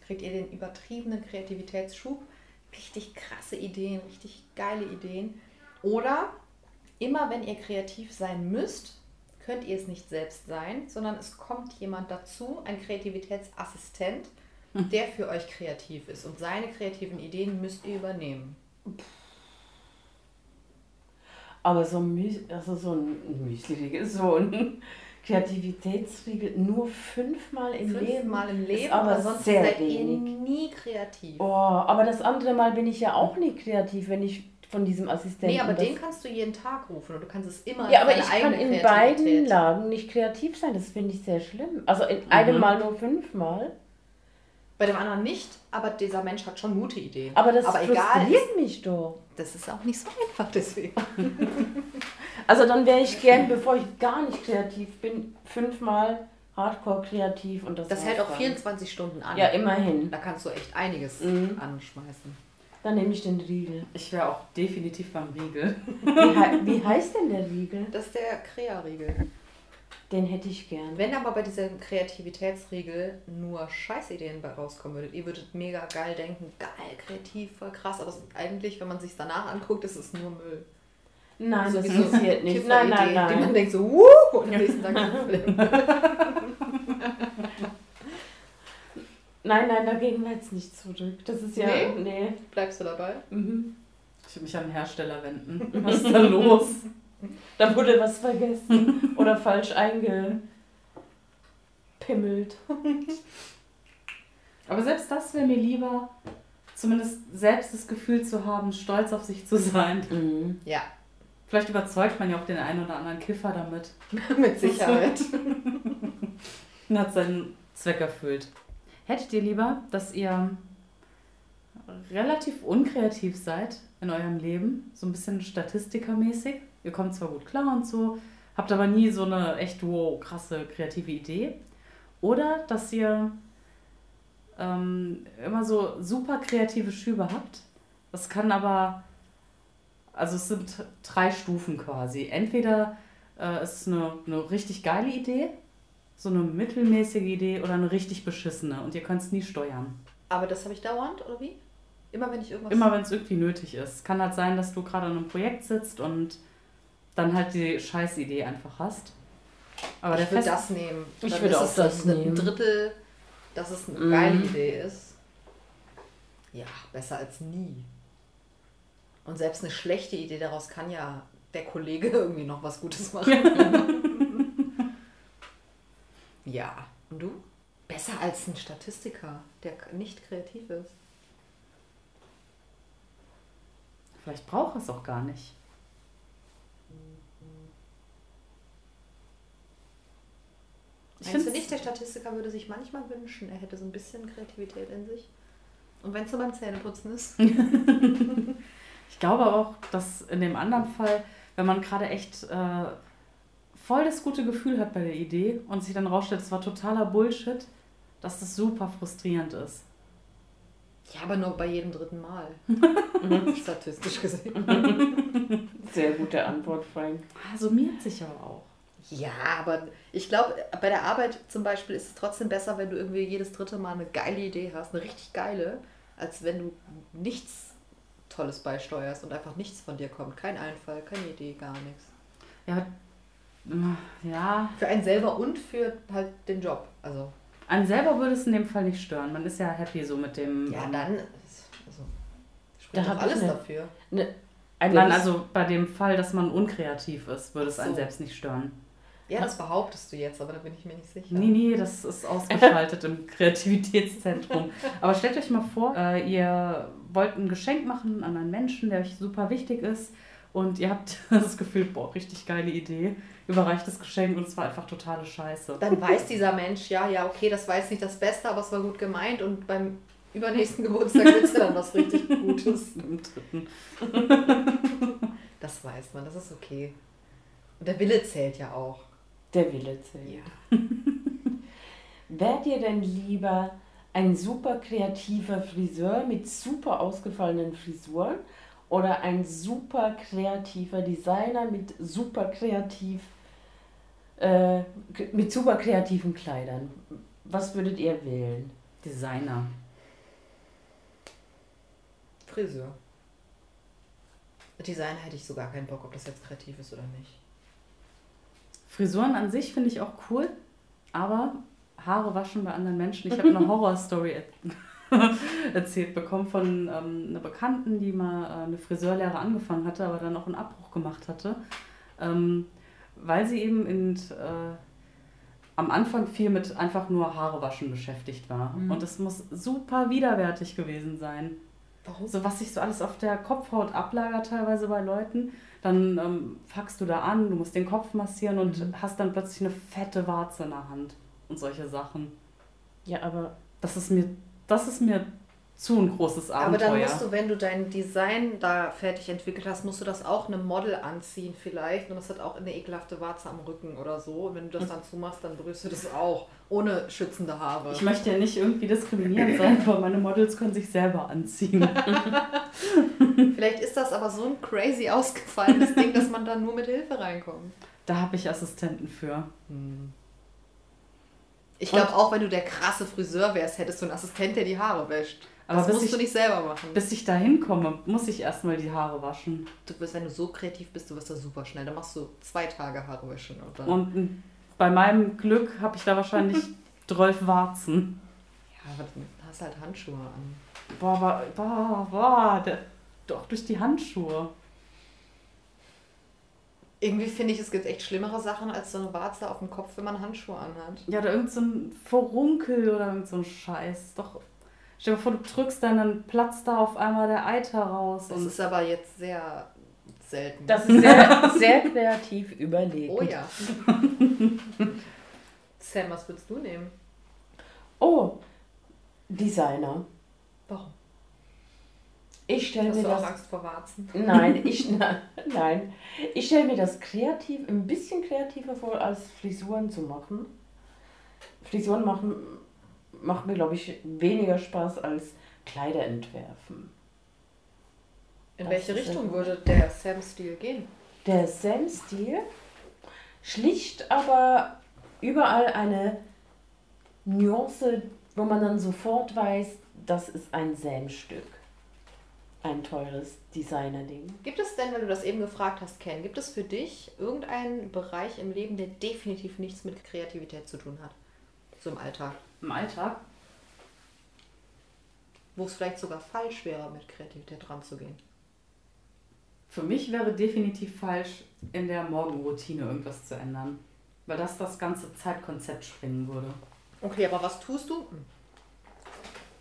Kriegt ihr den übertriebenen Kreativitätsschub, richtig krasse Ideen, richtig geile Ideen? Oder immer wenn ihr kreativ sein müsst, könnt ihr es nicht selbst sein, sondern es kommt jemand dazu, ein Kreativitätsassistent, der für euch kreativ ist und seine kreativen Ideen müsst ihr übernehmen. Aber so ein, Müs also so ein Müsli-Riegel, *laughs* so ein Kreativitätsriegel nur fünfmal im Leben. Fünfmal im Leben, ist aber sonst sehr seid ihr wenig. nie kreativ. Oh, aber das andere Mal bin ich ja auch nie kreativ, wenn ich von diesem Assistenten. Nee, aber den kannst du jeden Tag rufen und du kannst es immer Ja, aber ich kann in beiden. Lagen nicht kreativ sein. Das finde ich sehr schlimm. Also in einem Mhm. Mal nur fünfmal. Bei dem anderen nicht, aber dieser Mensch hat schon gute Ideen. Aber das aber egal, frustriert mich doch. das ist auch nicht so einfach deswegen. *laughs* Also dann wäre ich gern, bevor ich gar nicht kreativ bin, fünfmal hardcore kreativ und das Das hält auch dann. 24 Stunden an. Ja, immerhin. Da kannst du echt einiges Mhm. anschmeißen. Dann nehme ich den Riegel. Ich wäre auch definitiv beim Riegel. Wie, wie heißt denn der Riegel? Das ist der Krea-Riegel. Den hätte ich gern. Wenn aber bei diesem Kreativitätsriegel nur Scheißideen bei rauskommen würdet, ihr würdet mega geil denken, geil, kreativ, voll krass, aber eigentlich, wenn man sich danach anguckt, ist es nur Müll. Nein, das Sowieso passiert nicht. Nein, nein, Kifferideen, Die man nein. denkt so, wuh, und am nächsten Tag *laughs* Nein, nein, dagegen wir jetzt nicht zurück. Das ist ja. Nee? Nee. Bleibst du dabei? Mhm. Ich will mich an den Hersteller wenden. Was ist da los? Da wurde was vergessen oder falsch eingepimmelt. Aber selbst das wäre mir lieber, zumindest selbst das Gefühl zu haben, stolz auf sich zu sein. Mhm. Ja, Vielleicht überzeugt man ja auch den einen oder anderen Kiffer damit *laughs* mit Sicherheit. *laughs* und hat seinen Zweck erfüllt. Hättet ihr lieber, dass ihr relativ unkreativ seid in eurem Leben, so ein bisschen statistikermäßig? Ihr kommt zwar gut klar und so, habt aber nie so eine echt wow, krasse kreative Idee. Oder dass ihr ähm, immer so super kreative Schübe habt. Das kann aber, also es sind drei Stufen quasi. Entweder äh, es ist eine, eine richtig geile Idee, so eine mittelmäßige Idee oder eine richtig beschissene und ihr könnt es nie steuern. Aber das habe ich dauernd, oder wie? Immer wenn ich irgendwas. Immer wenn es irgendwie nötig ist. Kann halt sein, dass du gerade an einem Projekt sitzt und dann halt die Scheißidee einfach hast. Aber der ich würde das nehmen. Ich Dann würde auch es das ein nehmen. Drittel, dass es eine Mhm. geile Idee ist. Ja, besser als nie. Und selbst eine schlechte Idee daraus kann ja der Kollege *laughs* irgendwie noch was Gutes machen. *laughs* ja. Und du? Besser als ein Statistiker, der nicht kreativ ist. Vielleicht braucht es auch gar nicht. Ich find's- nicht, der Statistiker würde sich manchmal wünschen, er hätte so ein bisschen Kreativität in sich? Und wenn es nur beim Zähneputzen ist? *laughs* Ich glaube auch, dass in dem anderen Fall, wenn man gerade echt äh, voll das gute Gefühl hat bei der Idee und sich dann rausstellt, es war totaler Bullshit, dass das super frustrierend ist. Ja, aber nur bei jedem dritten Mal. *laughs* Statistisch gesehen. *laughs* Sehr gute Antwort, Frank. Ah, Summiert sich aber auch. Ja, aber ich glaube, bei der Arbeit zum Beispiel ist es trotzdem besser, wenn du irgendwie jedes dritte Mal eine geile Idee hast, eine richtig geile, als wenn du nichts Tolles beisteuerst und einfach nichts von dir kommt. Kein Einfall, keine Idee, gar nichts. Ja, ja, Für einen selber und für halt den Job. Also, einen selber würde es in dem Fall nicht stören. Man ist ja happy so mit dem. ja, ähm, dann also, Da doch alles eine- dafür. Ne, ein Nein, Lebens- also bei dem Fall, dass man unkreativ ist, würde es einen so. selbst nicht stören. Ja, das behauptest du jetzt, aber da bin ich mir nicht sicher. Nee, nee, das ist ausgeschaltet im *laughs* Kreativitätszentrum. Aber stellt euch mal vor, äh, ihr wollt ein Geschenk machen an einen Menschen, der euch super wichtig ist. und ihr habt *laughs* das Gefühl, boah, richtig geile Idee, überreicht das Geschenk und es war einfach totale Scheiße. Dann weiß dieser Mensch, ja, ja, okay, das war jetzt nicht das Beste, aber es war gut gemeint und beim übernächsten Geburtstag willst du dann was richtig Gutes. *laughs* Im dritten. Das weiß man, das ist okay. Und der Wille zählt ja auch. Der Wille zählt. *laughs* Wärt ihr denn lieber ein super kreativer Friseur mit super ausgefallenen Frisuren oder ein super kreativer Designer mit super kreativ äh, mit super kreativen Kleidern? Was würdet ihr wählen? Designer. Friseur. Design hätte ich so gar keinen Bock, ob das jetzt kreativ ist oder nicht. Frisuren an sich finde ich auch cool, aber Haare waschen bei anderen Menschen. Ich *laughs* habe eine Horrorstory er *laughs* erzählt bekommen von ähm, einer Bekannten, die mal äh, eine Friseurlehre angefangen hatte, aber dann auch einen Abbruch gemacht hatte, ähm, weil sie eben in, äh, am Anfang viel mit einfach nur Haare waschen beschäftigt war. Mhm. Und es muss super widerwärtig gewesen sein. Warum? So was sich so alles auf der Kopfhaut ablagert teilweise bei Leuten. Dann ähm, fuckst du da an, du musst den Kopf massieren und Mhm. hast dann plötzlich eine fette Warze in der Hand und solche Sachen. Ja, aber Das ist mir, das ist mir zu ein großes Aber Abenteuer. dann musst du, wenn du dein Design da fertig entwickelt hast, musst du das auch einem Model anziehen vielleicht. Und das hat auch eine ekelhafte Warze am Rücken oder so. Und wenn du das dann zumachst, dann berührst du das auch. Ohne schützende Haare. ich möchte ja nicht irgendwie diskriminierend sein, aber meine Models können sich selber anziehen. *laughs* Vielleicht ist das aber so ein crazy ausgefallenes Ding, dass man da nur mit Hilfe reinkommt. Da habe ich Assistenten für. Ich glaube auch, wenn du der krasse Friseur wärst, hättest du einen Assistent, der die Haare wäscht. Aber das musst ich- du nicht selber machen. Bis ich da hinkomme, muss ich erstmal die Haare waschen. Du bist, wenn du so kreativ bist, du wirst da super schnell. Dann machst du zwei Tage Haare waschen. Und dann, Und bei meinem Glück habe ich da wahrscheinlich *laughs* 12 Warzen. ja, aber dann hast du halt Handschuhe an. Boah, boah, boah, boah, der, doch durch die Handschuhe. Irgendwie finde ich, es gibt echt schlimmere Sachen als so eine Warze auf dem Kopf, wenn man Handschuhe anhat. Ja, oder irgend so ein Vorunkel oder irgend so ein Scheiß. Doch, stell dir vor, du drückst dann, dann platzt da auf einmal der Eiter raus. Das Und ist aber jetzt sehr selten. das ist sehr, *laughs* sehr kreativ überlegt. oh ja. Sam, was würdest du nehmen? Oh, Designer. Warum? Ich stelle Hast mir du auch das. Angst vor Warzen? Nein, *laughs* ich na, nein. Ich stelle mir das kreativ, ein bisschen kreativer vor, als Frisuren zu machen. Frisuren machen macht mir, glaube ich, weniger Spaß als Kleider entwerfen. In Das welche Richtung ja- würde der Sam-Stil gehen? Der Sam-Stil schlicht, aber überall eine Nuance, wo man dann sofort weiß, das ist ein Sam-Stück. Ein teures Designer-Ding. Gibt es denn, weil du das eben gefragt hast, Ken, gibt es für dich irgendeinen Bereich im Leben, der definitiv nichts mit Kreativität zu tun hat? So im Alltag. Im Alltag. Wo es vielleicht sogar falsch wäre, mit Kreativität ranzugehen. Für mich wäre definitiv falsch, in der Morgenroutine irgendwas zu ändern. Weil das das ganze Zeitkonzept sprengen würde. Okay, aber was tust du?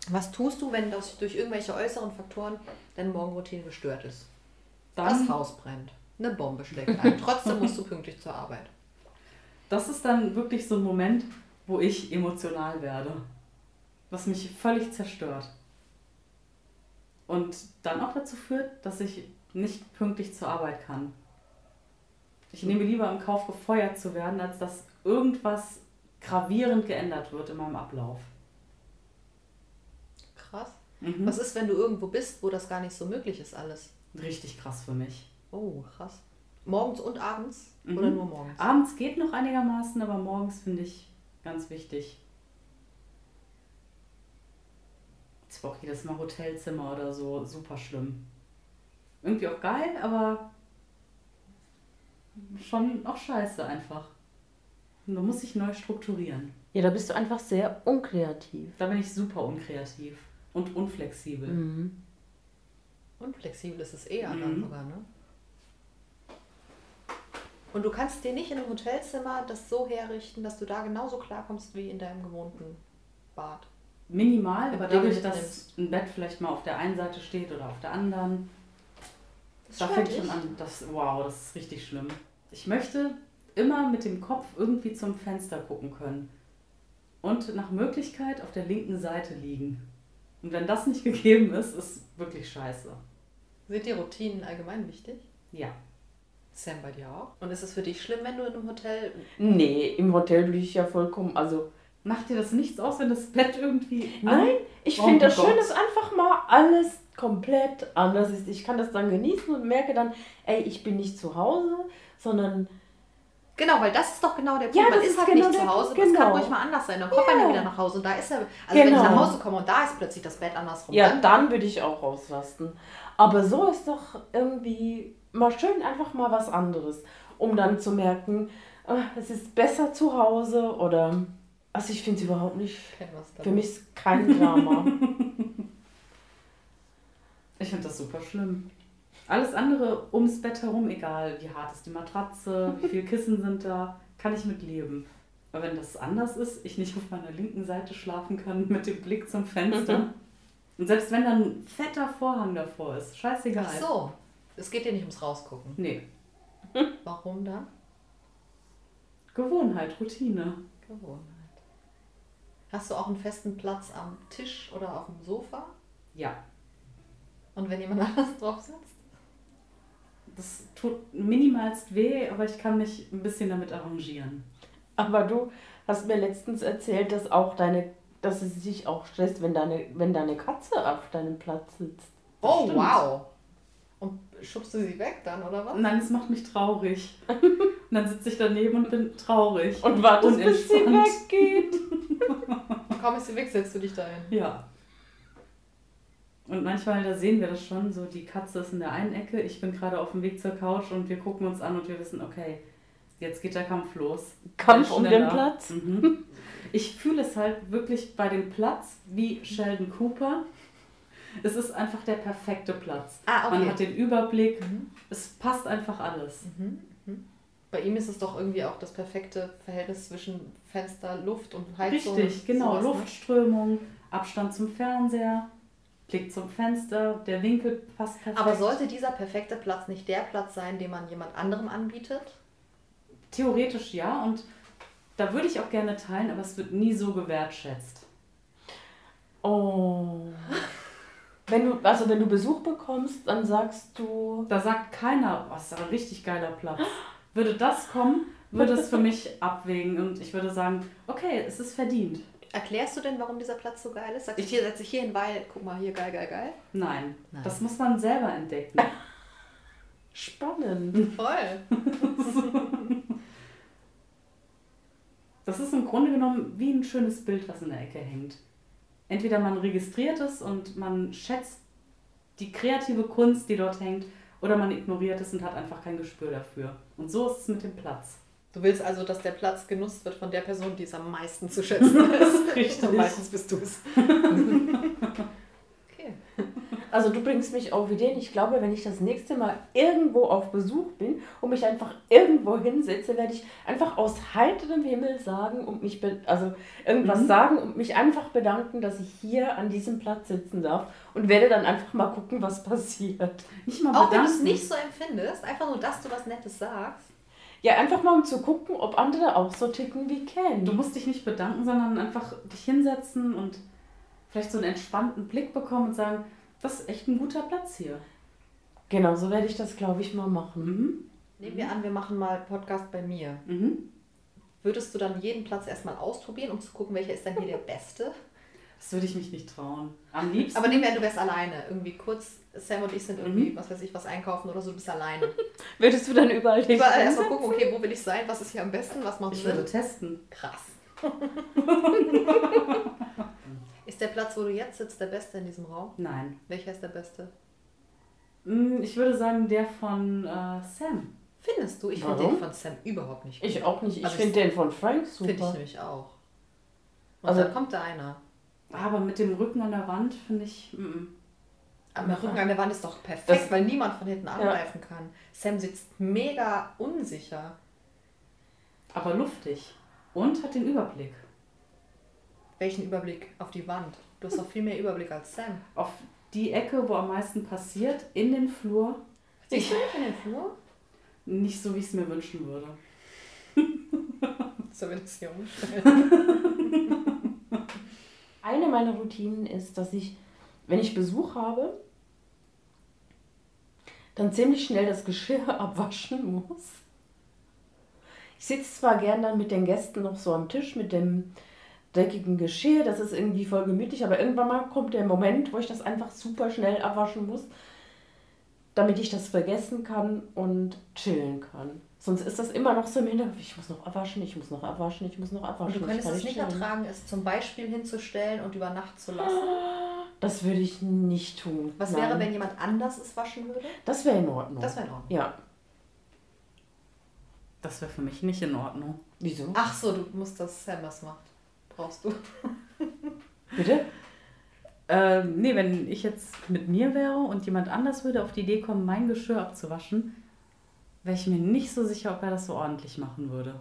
Was tust du, wenn das durch irgendwelche äußeren Faktoren deine Morgenroutine gestört ist? das Dann, Haus brennt. Eine Bombe schlägt ein. Trotzdem musst du pünktlich zur Arbeit. das ist dann wirklich so ein Moment, wo ich emotional werde. Was mich völlig zerstört. Und dann auch dazu führt, dass ich nicht pünktlich zur Arbeit kann. Ich nehme lieber in Kauf, gefeuert zu werden, als dass irgendwas gravierend geändert wird in meinem Ablauf. Krass. Mhm. Was ist, wenn du irgendwo bist, wo das gar nicht so möglich ist alles? Richtig krass für mich. Oh, krass. Morgens und abends? Mhm. Oder nur morgens? Abends geht noch einigermaßen, aber morgens finde ich ganz wichtig. Ich brauche jedes Mal Hotelzimmer oder so, super schlimm. Irgendwie auch geil, aber schon auch scheiße einfach. Da muss ich neu strukturieren. Ja, da bist du einfach sehr unkreativ. Da bin ich super unkreativ und unflexibel. Mhm. Unflexibel ist es eher dann Mhm. sogar, ne? Und du kannst dir nicht in einem Hotelzimmer das so herrichten, dass du da genauso klarkommst wie in deinem gewohnten Bad. Minimal, aber dadurch, dass mitnimmst. ein Bett vielleicht mal auf der einen Seite steht oder auf der anderen. Das Da fängt schon an. Das, wow, das ist richtig schlimm. Ich möchte immer mit dem Kopf irgendwie zum Fenster gucken können. Und nach Möglichkeit auf der linken Seite liegen. Und wenn das nicht *laughs* gegeben ist, ist wirklich scheiße. Sind die Routinen allgemein wichtig? Ja. Sam bei dir auch? Und ist es für dich schlimm, wenn du in einem Hotel. Nee, im Hotel würde ich ja vollkommen, also Macht dir das nichts aus, wenn das Bett irgendwie. Nein, ich Oh finde das Gott. schön, dass einfach mal alles komplett anders ist. Ich kann das dann genießen und merke dann, ey, ich bin nicht zu Hause, sondern Genau, weil das ist doch genau der Punkt. Ja, man das ist ist halt genau nicht zu Hause, Punkt, das kann genau. ruhig mal anders sein. Dann kommt man ja Ja. wieder nach Hause und da ist er. Also wenn ich Genau. nach Hause komme und da ist plötzlich das Bett andersrum. ja, dann- dann würde ich auch rauslassen. Aber so ist doch irgendwie mal schön einfach mal was anderes, um dann zu merken, ah, es ist besser zu Hause oder. Also ich finde es überhaupt nicht. Für mich ist kein Drama. *laughs* Ich finde das super schlimm. Alles andere ums Bett herum, egal wie hart ist die Matratze, wie viele *laughs* Kissen sind da, kann ich mit leben. Aber wenn das anders ist, ich nicht auf meiner linken Seite schlafen kann mit dem Blick zum Fenster. *laughs* Und selbst wenn dann ein fetter Vorhang davor ist, scheißegal. Ach so. Es geht dir nicht ums Rausgucken. Nee, *laughs* Warum dann? Gewohnheit, Routine. Gewohnheit. Hast du auch einen festen Platz am Tisch oder auf dem Sofa? Ja, Und wenn jemand *laughs* anders drauf sitzt? das tut minimalst weh, aber ich kann mich ein bisschen damit arrangieren. Aber du hast mir letztens erzählt, dass auch deine, dass es sich auch stresst, wenn deine, wenn deine Katze auf deinem Platz sitzt. Oh, stimmt. wow. Und schubst du sie weg dann, oder was? Nein, es macht mich traurig. Und *laughs* dann sitze ich daneben und bin traurig. Und wartest, bis sie weggeht. *laughs* Kaum ist sie weg, setzt du dich dahin. Ja. Und manchmal, da sehen wir das schon, so die Katze ist in der einen Ecke, ich bin gerade auf dem Weg zur Couch und wir gucken uns an und wir wissen, okay, jetzt geht der Kampf los. Kampf um den? Platz. Mhm. Ich fühle es halt wirklich bei dem Platz wie Sheldon Cooper. Es ist einfach der perfekte Platz. Ah, Man okay. hat den Überblick, Mhm. es passt einfach alles. Mhm. Mhm. Bei ihm ist es doch irgendwie auch das perfekte Verhältnis zwischen Fenster, Luft und Heizung. Richtig, genau. sowas, ne? Luftströmung, Abstand zum Fernseher, Blick zum Fenster, der Winkel passt perfekt. Aber sollte dieser perfekte Platz nicht der Platz sein, den man jemand anderem anbietet? Theoretisch ja und da würde ich auch gerne teilen, aber es wird nie so gewertschätzt. Oh. *laughs* Wenn du, also wenn du Besuch bekommst, dann sagst du. Da sagt keiner, was ist aber ein richtig geiler Platz. Würde das kommen, würde es für mich *laughs* abwägen und ich würde sagen, okay, es ist verdient. Erklärst du denn, warum dieser Platz so geil ist? Sagst du, hier setze ich hier hin, weil, guck mal, hier, geil, geil, geil. Nein, Nein. das muss man selber entdecken. *laughs* Spannend. Voll. *laughs* Das ist im Grunde genommen wie ein schönes Bild, was in der Ecke hängt. Entweder man registriert es und man schätzt die kreative Kunst, die dort hängt, oder man ignoriert es und hat einfach kein Gespür dafür. Und so ist es mit dem Platz. Du willst also, dass der Platz genutzt wird von der Person, die es am meisten zu schätzen *laughs* ist. Richtig. Und meistens bist du es. *laughs* Also du bringst mich auf Ideen. Ich glaube, wenn ich das nächste Mal irgendwo auf Besuch bin und mich einfach irgendwo hinsetze, werde ich einfach aus heiterem Himmel sagen und mich, also irgendwas Mhm. sagen und mich einfach bedanken, dass ich hier an diesem Platz sitzen darf und werde dann einfach mal gucken, was passiert. Nicht mal Auch wenn du es nicht so empfindest, einfach nur, dass du was Nettes sagst. Ja, einfach mal um zu gucken, ob andere auch so ticken wie Ken. Du musst dich nicht bedanken, sondern einfach dich hinsetzen und vielleicht so einen entspannten Blick bekommen und sagen, das ist echt ein guter Platz hier. Genau, so werde ich das, glaube ich, mal machen. Mhm. Nehmen wir an, wir machen mal Podcast bei mir. Mhm. Würdest du dann jeden Platz erstmal ausprobieren, um zu gucken, welcher ist dann hier der beste? Das würde ich mich nicht trauen. Am liebsten. Aber nehmen wir an, du wärst alleine. Irgendwie kurz, Sam und ich sind irgendwie, was weiß ich, was einkaufen oder so, du bist alleine. *laughs* Würdest du dann überall dich Überall erstmal gucken, okay, wo will ich sein, was ist hier am besten, was macht ich Sinn? würde testen. Krass. *laughs* *laughs* ist der Platz, wo du jetzt sitzt, der beste in diesem Raum? Nein. Welcher ist der beste? Mm, Ich würde sagen, der von äh, Sam. Findest du? Ich finde den von Sam überhaupt nicht gut. Ich auch nicht. Ich Also finde den von Frank Finde ich super. nämlich auch. Und Also- dann kommt da einer. Aber mit dem Rücken an der Wand finde ich. Mm Aber der Rücken an der Wand ist doch perfekt, Das- weil niemand von hinten angreifen kann. Sam sitzt mega unsicher. Aber luftig. Und hat den Überblick. Welchen Überblick auf die Wand? Du hast doch viel mehr Überblick als Sam. Auf die Ecke, wo am meisten passiert, in den Flur. Siehst du dich in den Flur? Nicht so, wie ich es mir wünschen würde. So ich es hier umstellen. *laughs* Eine meiner Routinen ist, dass ich, wenn ich Besuch habe, dann ziemlich schnell das Geschirr *laughs* abwaschen muss. Ich sitze zwar gern dann mit den Gästen noch so am Tisch mit dem dreckigen Geschirr, das ist irgendwie voll gemütlich, aber irgendwann mal kommt der Moment, wo ich das einfach super schnell abwaschen muss, damit ich das vergessen kann und chillen kann. Sonst ist das immer noch so im Hinterkopf, ich muss noch abwaschen, ich muss noch abwaschen, ich muss noch Und abwaschen. du könntest es nicht chillen. ertragen, es zum Beispiel hinzustellen und über Nacht zu lassen. Das würde ich nicht tun. Was Nein. wäre, wenn jemand anders es waschen würde? Das wäre in Ordnung. Das wäre in Ordnung. ja. Das wäre für mich nicht in Ordnung. Wieso? Ach so, du musst das Sam was macht. Brauchst du. *laughs* Bitte? Ähm, nee, wenn ich jetzt mit mir wäre und jemand anders würde auf die Idee kommen, mein Geschirr abzuwaschen, wäre ich mir nicht so sicher, ob er das so ordentlich machen würde.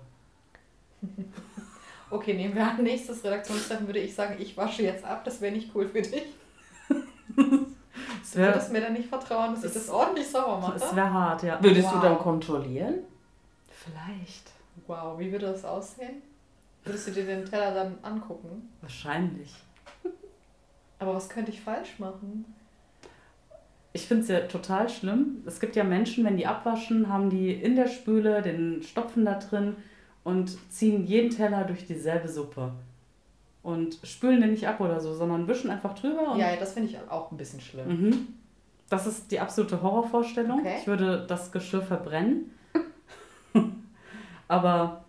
*laughs* Okay, nehmen wir an, nächstes Redaktionstreffen würde ich sagen, ich wasche jetzt ab, das wäre nicht cool für dich. *laughs* Du wäre würdest mir dann nicht vertrauen, dass ich das ordentlich sauber mache. es wär hart, ja. Würdest du Wow. dann kontrollieren? Vielleicht. Wow, wie würde das aussehen? Würdest du dir den Teller dann angucken? Wahrscheinlich. Aber was könnte ich falsch machen? Ich finde es ja total schlimm. Es gibt ja Menschen, wenn die abwaschen, haben die in der Spüle den Stopfen da drin und ziehen jeden Teller durch dieselbe Suppe. Und spülen den nicht ab oder so, sondern wischen einfach drüber. Und Ja, ja, das finde ich auch ein bisschen schlimm. Mhm. Das ist die absolute Horrorvorstellung. Okay. Ich würde das Geschirr verbrennen. *laughs* Aber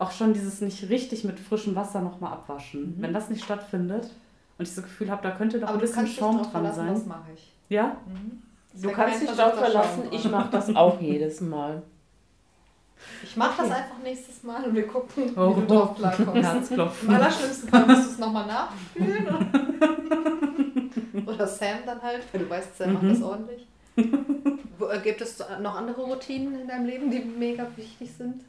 auch schon dieses nicht richtig mit frischem Wasser nochmal abwaschen. Mhm. Wenn das nicht stattfindet und ich das Gefühl habe, da könnte doch Aber ein bisschen Schaum drauf dran verlassen, sein. das mache ich. Ja? Mhm. Du kannst dich darauf verlassen, ich mache das auch jedes Mal. Ich mache das einfach nächstes Mal und wir gucken, Oh. wie du drauf *laughs* klarkommst. Im Herzklopfen. allerschlimmsten Fall musst du es nochmal nachspülen. *laughs* Oder Sam dann halt, weil du weißt, Sam macht Mhm. das ordentlich. Äh, Gibt es noch andere Routinen in deinem Leben, die mega wichtig sind?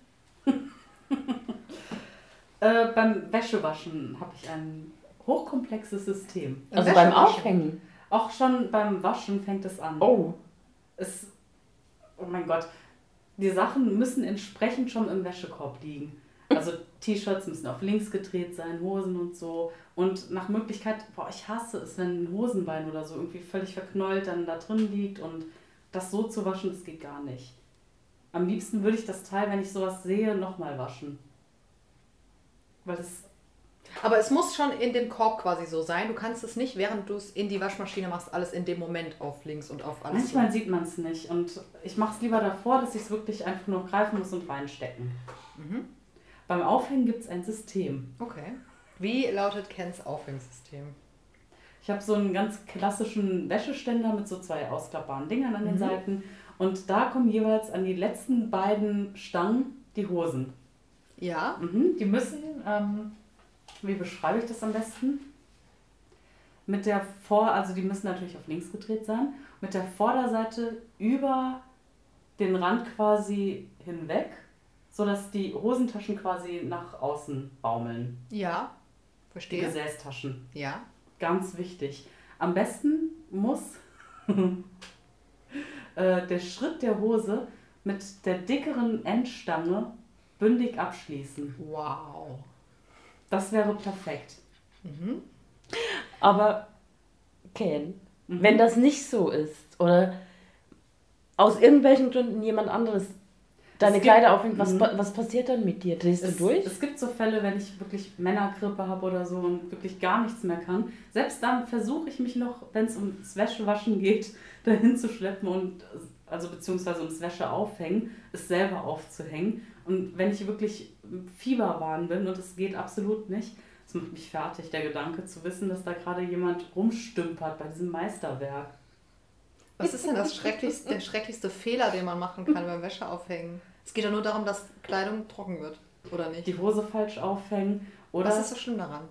Äh, beim Wäschewaschen habe ich ein hochkomplexes System. Also beim. Aufhängen. Auch schon beim Waschen fängt es an. Oh. Es, oh mein Gott, die Sachen müssen entsprechend schon im Wäschekorb liegen. Also T-Shirts müssen auf links gedreht sein, Hosen und so. Und nach Möglichkeit, boah, ich hasse es, wenn ein Hosenbein oder so irgendwie völlig verknollt dann da drin liegt und das so zu waschen, das geht gar nicht. Am liebsten würde ich das Teil, wenn ich sowas sehe, nochmal waschen. Weil das, Aber es muss schon in dem Korb quasi so sein. Du kannst es nicht, während du es in die Waschmaschine machst, alles in dem Moment auf links und auf alles. manchmal sieht man es nicht. Und ich mache es lieber davor, dass ich es wirklich einfach nur greifen muss und reinstecken. Mhm. Beim Aufhängen gibt es ein System. Okay. Wie lautet Kens Aufhängsystem? Ich habe so einen ganz klassischen Wäscheständer mit so zwei ausklappbaren Dingern an den Mhm. Seiten. Und da kommen jeweils an die letzten beiden Stangen die Hosen. Ja. Mhm. Die müssen, ähm, wie beschreibe ich das am besten? Mit der Vor-, also die müssen natürlich auf links gedreht sein, mit der Vorderseite über den Rand quasi hinweg, sodass die Hosentaschen quasi nach außen baumeln. Ja. Die Verstehe. Gesäßtaschen. Ja. Ganz wichtig. Am besten muss *laughs* äh, der Schritt der Hose mit der dickeren Endstange bündig abschließen. Wow. Das wäre perfekt. Mhm. Aber, Ken, Mhm. wenn das nicht so ist oder aus irgendwelchen Gründen jemand anderes deine gibt- Kleider aufhängt, was, Mhm. was passiert dann mit dir? Drehst Es, du durch? es gibt so Fälle, wenn ich wirklich Männergrippe habe oder so und wirklich gar nichts mehr kann. Selbst dann versuche ich mich noch, wenn es ums Wäschewaschen geht, *laughs* dahin zu schleppen und also beziehungsweise ums Wäscheaufhängen, es selber aufzuhängen. Und wenn ich wirklich Fieberwahn bin und es geht absolut nicht, es macht mich fertig, der Gedanke zu wissen, dass da gerade jemand rumstümpert bei diesem Meisterwerk. Was ist denn das schrecklichste, der schrecklichste Fehler, den man machen kann beim Wäscheaufhängen? Es geht ja nur darum, dass Kleidung trocken wird, oder nicht? Die Hose falsch aufhängen oder Was ist so schlimm daran?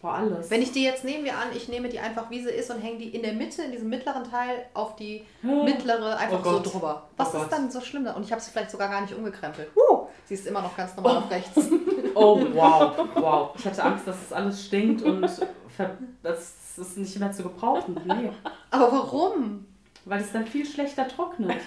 vor alles. Wenn ich die jetzt nehmen wir an, ich nehme die einfach wie sie ist und hänge die in der Mitte, in diesem mittleren Teil auf die mittlere einfach Oh so drüber. Was Oh ist Gott. dann so schlimm da? Und ich habe sie vielleicht sogar gar nicht umgekrempelt. Huh, sie ist immer noch ganz normal auf rechts. *laughs* Oh, wow, wow. Ich hatte Angst, dass es alles stinkt und dass es nicht mehr zu gebrauchen. Nee. Aber warum? Weil es dann viel schlechter trocknet.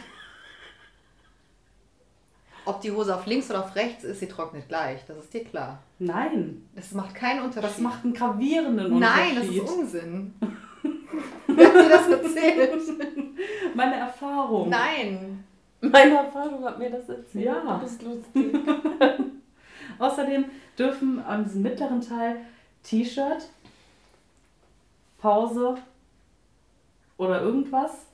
Ob die Hose auf links oder auf rechts ist, sie trocknet gleich. Das ist dir klar. Nein, Das macht keinen Unterschied. das macht einen gravierenden Nein, das Unterschied. ist Unsinn. *laughs* Wer hat dir das erzählt? Meine Erfahrung. Nein. *laughs* Meine Erfahrung hat mir das erzählt. Ja. Du bist lustig. *laughs* Außerdem dürfen an diesem mittleren Teil T-Shirt, Pause oder irgendwas,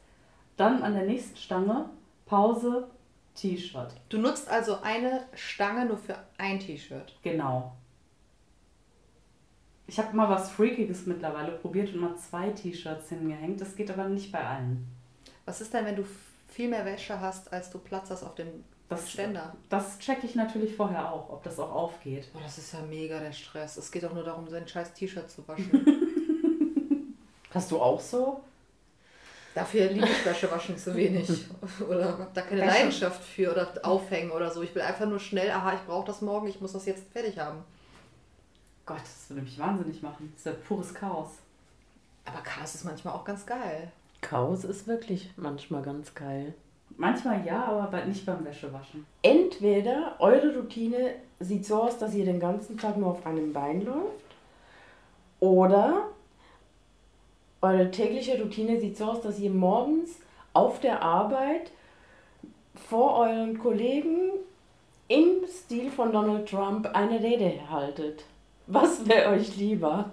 dann an der nächsten Stange Pause, T-Shirt. Du nutzt also eine Stange nur für ein T-Shirt. Genau. Ich habe mal was Freakiges mittlerweile probiert und mal zwei T-Shirts hingehängt. Das geht aber nicht bei allen. Was ist denn, wenn du viel mehr Wäsche hast, als du Platz hast auf dem Das, Ständer? das checke ich natürlich vorher auch, ob das auch aufgeht. Boah, das ist ja mega der Stress. Es geht auch nur darum, sein scheiß T-Shirt zu waschen. *laughs* Hast du auch so? Dafür liebe ich Wäsche waschen zu wenig. *laughs* Oder hab da keine Wäsche- Leidenschaft für oder aufhängen oder so. Ich will einfach nur schnell, aha, ich brauche das morgen, ich muss das jetzt fertig haben. Gott, das würde mich wahnsinnig machen. Das ist ja pures Chaos. Aber Chaos ist manchmal auch ganz geil. Chaos ist wirklich manchmal ganz geil. Manchmal ja, aber nicht beim Wäschewaschen. Entweder eure Routine sieht so aus, dass ihr den ganzen Tag nur auf einem Bein läuft, oder eure tägliche Routine sieht so aus, dass ihr morgens auf der Arbeit vor euren Kollegen im Stil von Donald Trump eine Rede haltet. Was wäre euch lieber?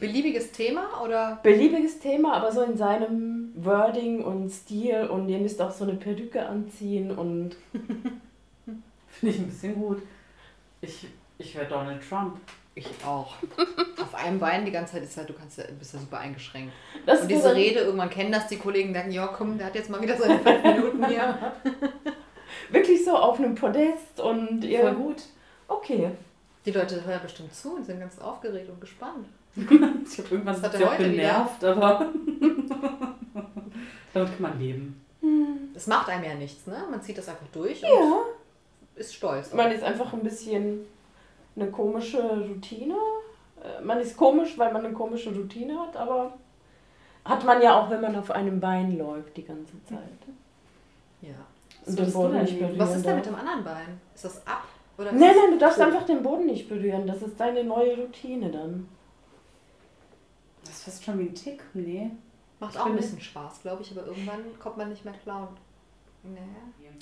Beliebiges Thema oder? Beliebiges Thema, aber so in seinem Wording und Stil und ihr müsst auch so eine Perücke anziehen und *laughs* Finde ich ein bisschen gut. Ich, ich wäre Donald Trump. Ich auch. Auf einem Bein die ganze Zeit ist halt, du kannst ja, bist ja super eingeschränkt. das Und diese Rede, irgendwann kennen das die Kollegen, denken, ja komm, der hat jetzt mal wieder seine fünf Minuten hier. *laughs* wirklich so auf einem Podest und ihr. Voll gut. Okay. Die Leute hören bestimmt zu und sind ganz aufgeregt und gespannt. *laughs* Ich habe irgendwann Was hat er heute wieder? genervt, aber *laughs* damit kann man leben. Das macht einem ja nichts, ne? Man zieht das einfach durch und Ja. ist stolz. Man ist einfach ein bisschen eine komische Routine. Äh, Man ist komisch, weil man eine komische Routine hat, aber hat man ja auch, wenn man auf einem Bein läuft die ganze Zeit. Ja. Was Und den Boden nicht berühren Was ist denn mit dem anderen Bein? Ist das ab? Oder Nein, nein, du darfst tot? einfach den Boden nicht berühren. Das ist deine neue Routine dann. Das ist fast schon wie ein Tick. Nee. Macht Ich auch ein bisschen Spaß, glaube ich, aber irgendwann kommt man nicht mehr klar. Und, naja.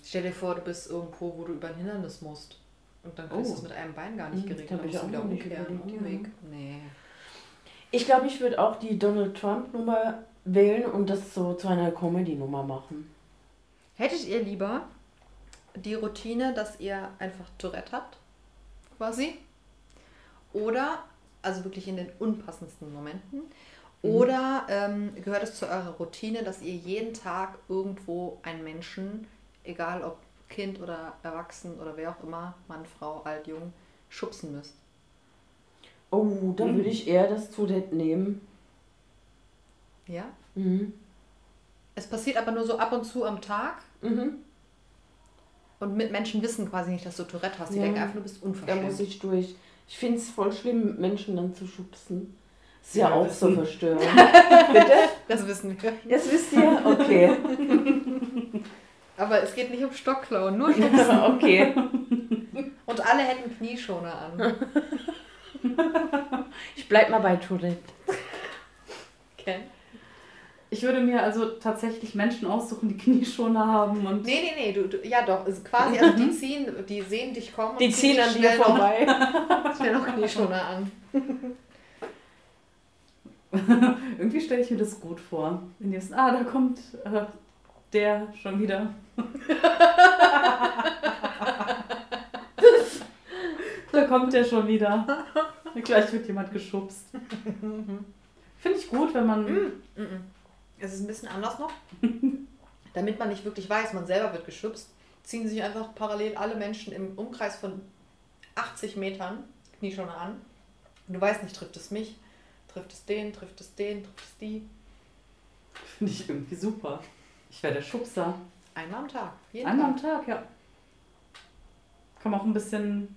Stell dir vor, du bist irgendwo, wo du über ein Hindernis musst. Und dann kriegst Oh. du es mit einem Bein gar nicht Hm, geregelt. Dann ich musst du auch wieder umkehren. Umweg. Nee. Ich glaube, ich würde auch die Donald Trump-Nummer wählen und das so zu einer Comedy-Nummer machen. Hättet ihr lieber die Routine, dass ihr einfach Tourette habt, quasi? Oder, also wirklich in den unpassendsten Momenten, oder ähm, gehört es zu eurer Routine, dass ihr jeden Tag irgendwo einen Menschen, egal ob Kind oder Erwachsen oder wer auch immer, Mann, Frau, alt, jung, schubsen müsst? Oh, da Mhm. würde ich eher das Tourette nehmen. Ja? Mhm. Es passiert aber nur so ab und zu am Tag Mhm. und mit Menschen wissen quasi nicht, dass du Tourette hast. Die Ja. denken einfach, du bist Da muss unverschämt. ich durch. Ich finde es voll schlimm, Menschen dann zu schubsen. Ist ja, Ja, auch das- so verstörend. *laughs* Bitte? Das wissen wir. Das wisst ihr? Okay. *laughs* Aber es geht nicht um Stockklauen, nur *laughs* schubsen. okay. Und alle hätten Knieschoner an. Ich bleib mal bei Tourette. Ken? Ich würde mir also tatsächlich Menschen aussuchen, die *laughs* Knieschoner haben und Nee, nee, nee, du, du, ja doch, ist quasi, also die ziehen, die sehen dich kommen und Die ziehen an dir vorbei. *laughs* *laughs* schnell noch Knieschoner an. irgendwie stelle ich mir das gut vor. Wenn die wissen, ah, da kommt äh, der schon wieder. da kommt der schon wieder. Gleich wird jemand geschubst. Finde ich gut, wenn man. Mhm. Es ist ein bisschen anders noch. *laughs* Damit man nicht wirklich weiß, man selber wird geschubst, ziehen sich einfach parallel alle Menschen im Umkreis von 80 Metern Knieschoner an. Und du weißt nicht, trifft es mich, trifft es den, trifft es den, trifft es die. Finde ich irgendwie super. Ich wäre der Schubser. Einmal am Tag. Jeden Einmal am Tag. Tag, ja. Kann man auch ein bisschen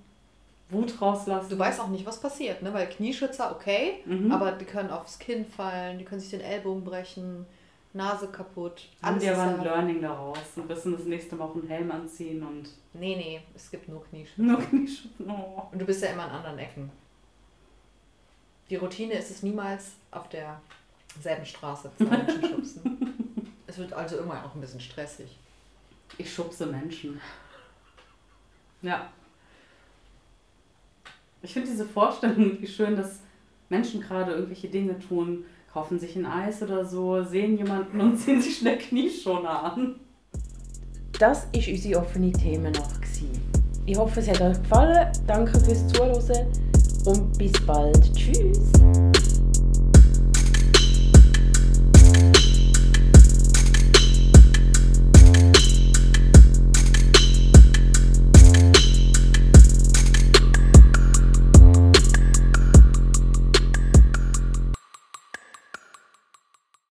Wut rauslassen. Du weißt auch nicht, was passiert, ne? Weil Knieschützer, okay, Mhm. aber die können aufs Kinn fallen, die können sich den Ellbogen brechen, Nase kaputt. Haben Alles wir ist aber ein. Learning daraus und wissen das nächste Mal auch einen Helm anziehen und Nee, nee, es gibt nur Knieschützen. nur Knieschützen. Oh. Und du bist ja immer an anderen Ecken. Die Routine ist es niemals auf derselben Straße zwei *laughs* Menschen schubsen. Es wird also irgendwann auch ein bisschen stressig. Ich schubse Menschen. Ja. Ich finde diese Vorstellung irgendwie schön, dass Menschen gerade irgendwelche Dinge tun, kaufen sich ein Eis oder so, sehen jemanden und *laughs* ziehen sich schnell Knieschoner an. Das war unsere offene Themennacht. Ich hoffe, es hat euch gefallen. Danke fürs Zuhören und bis bald. Tschüss.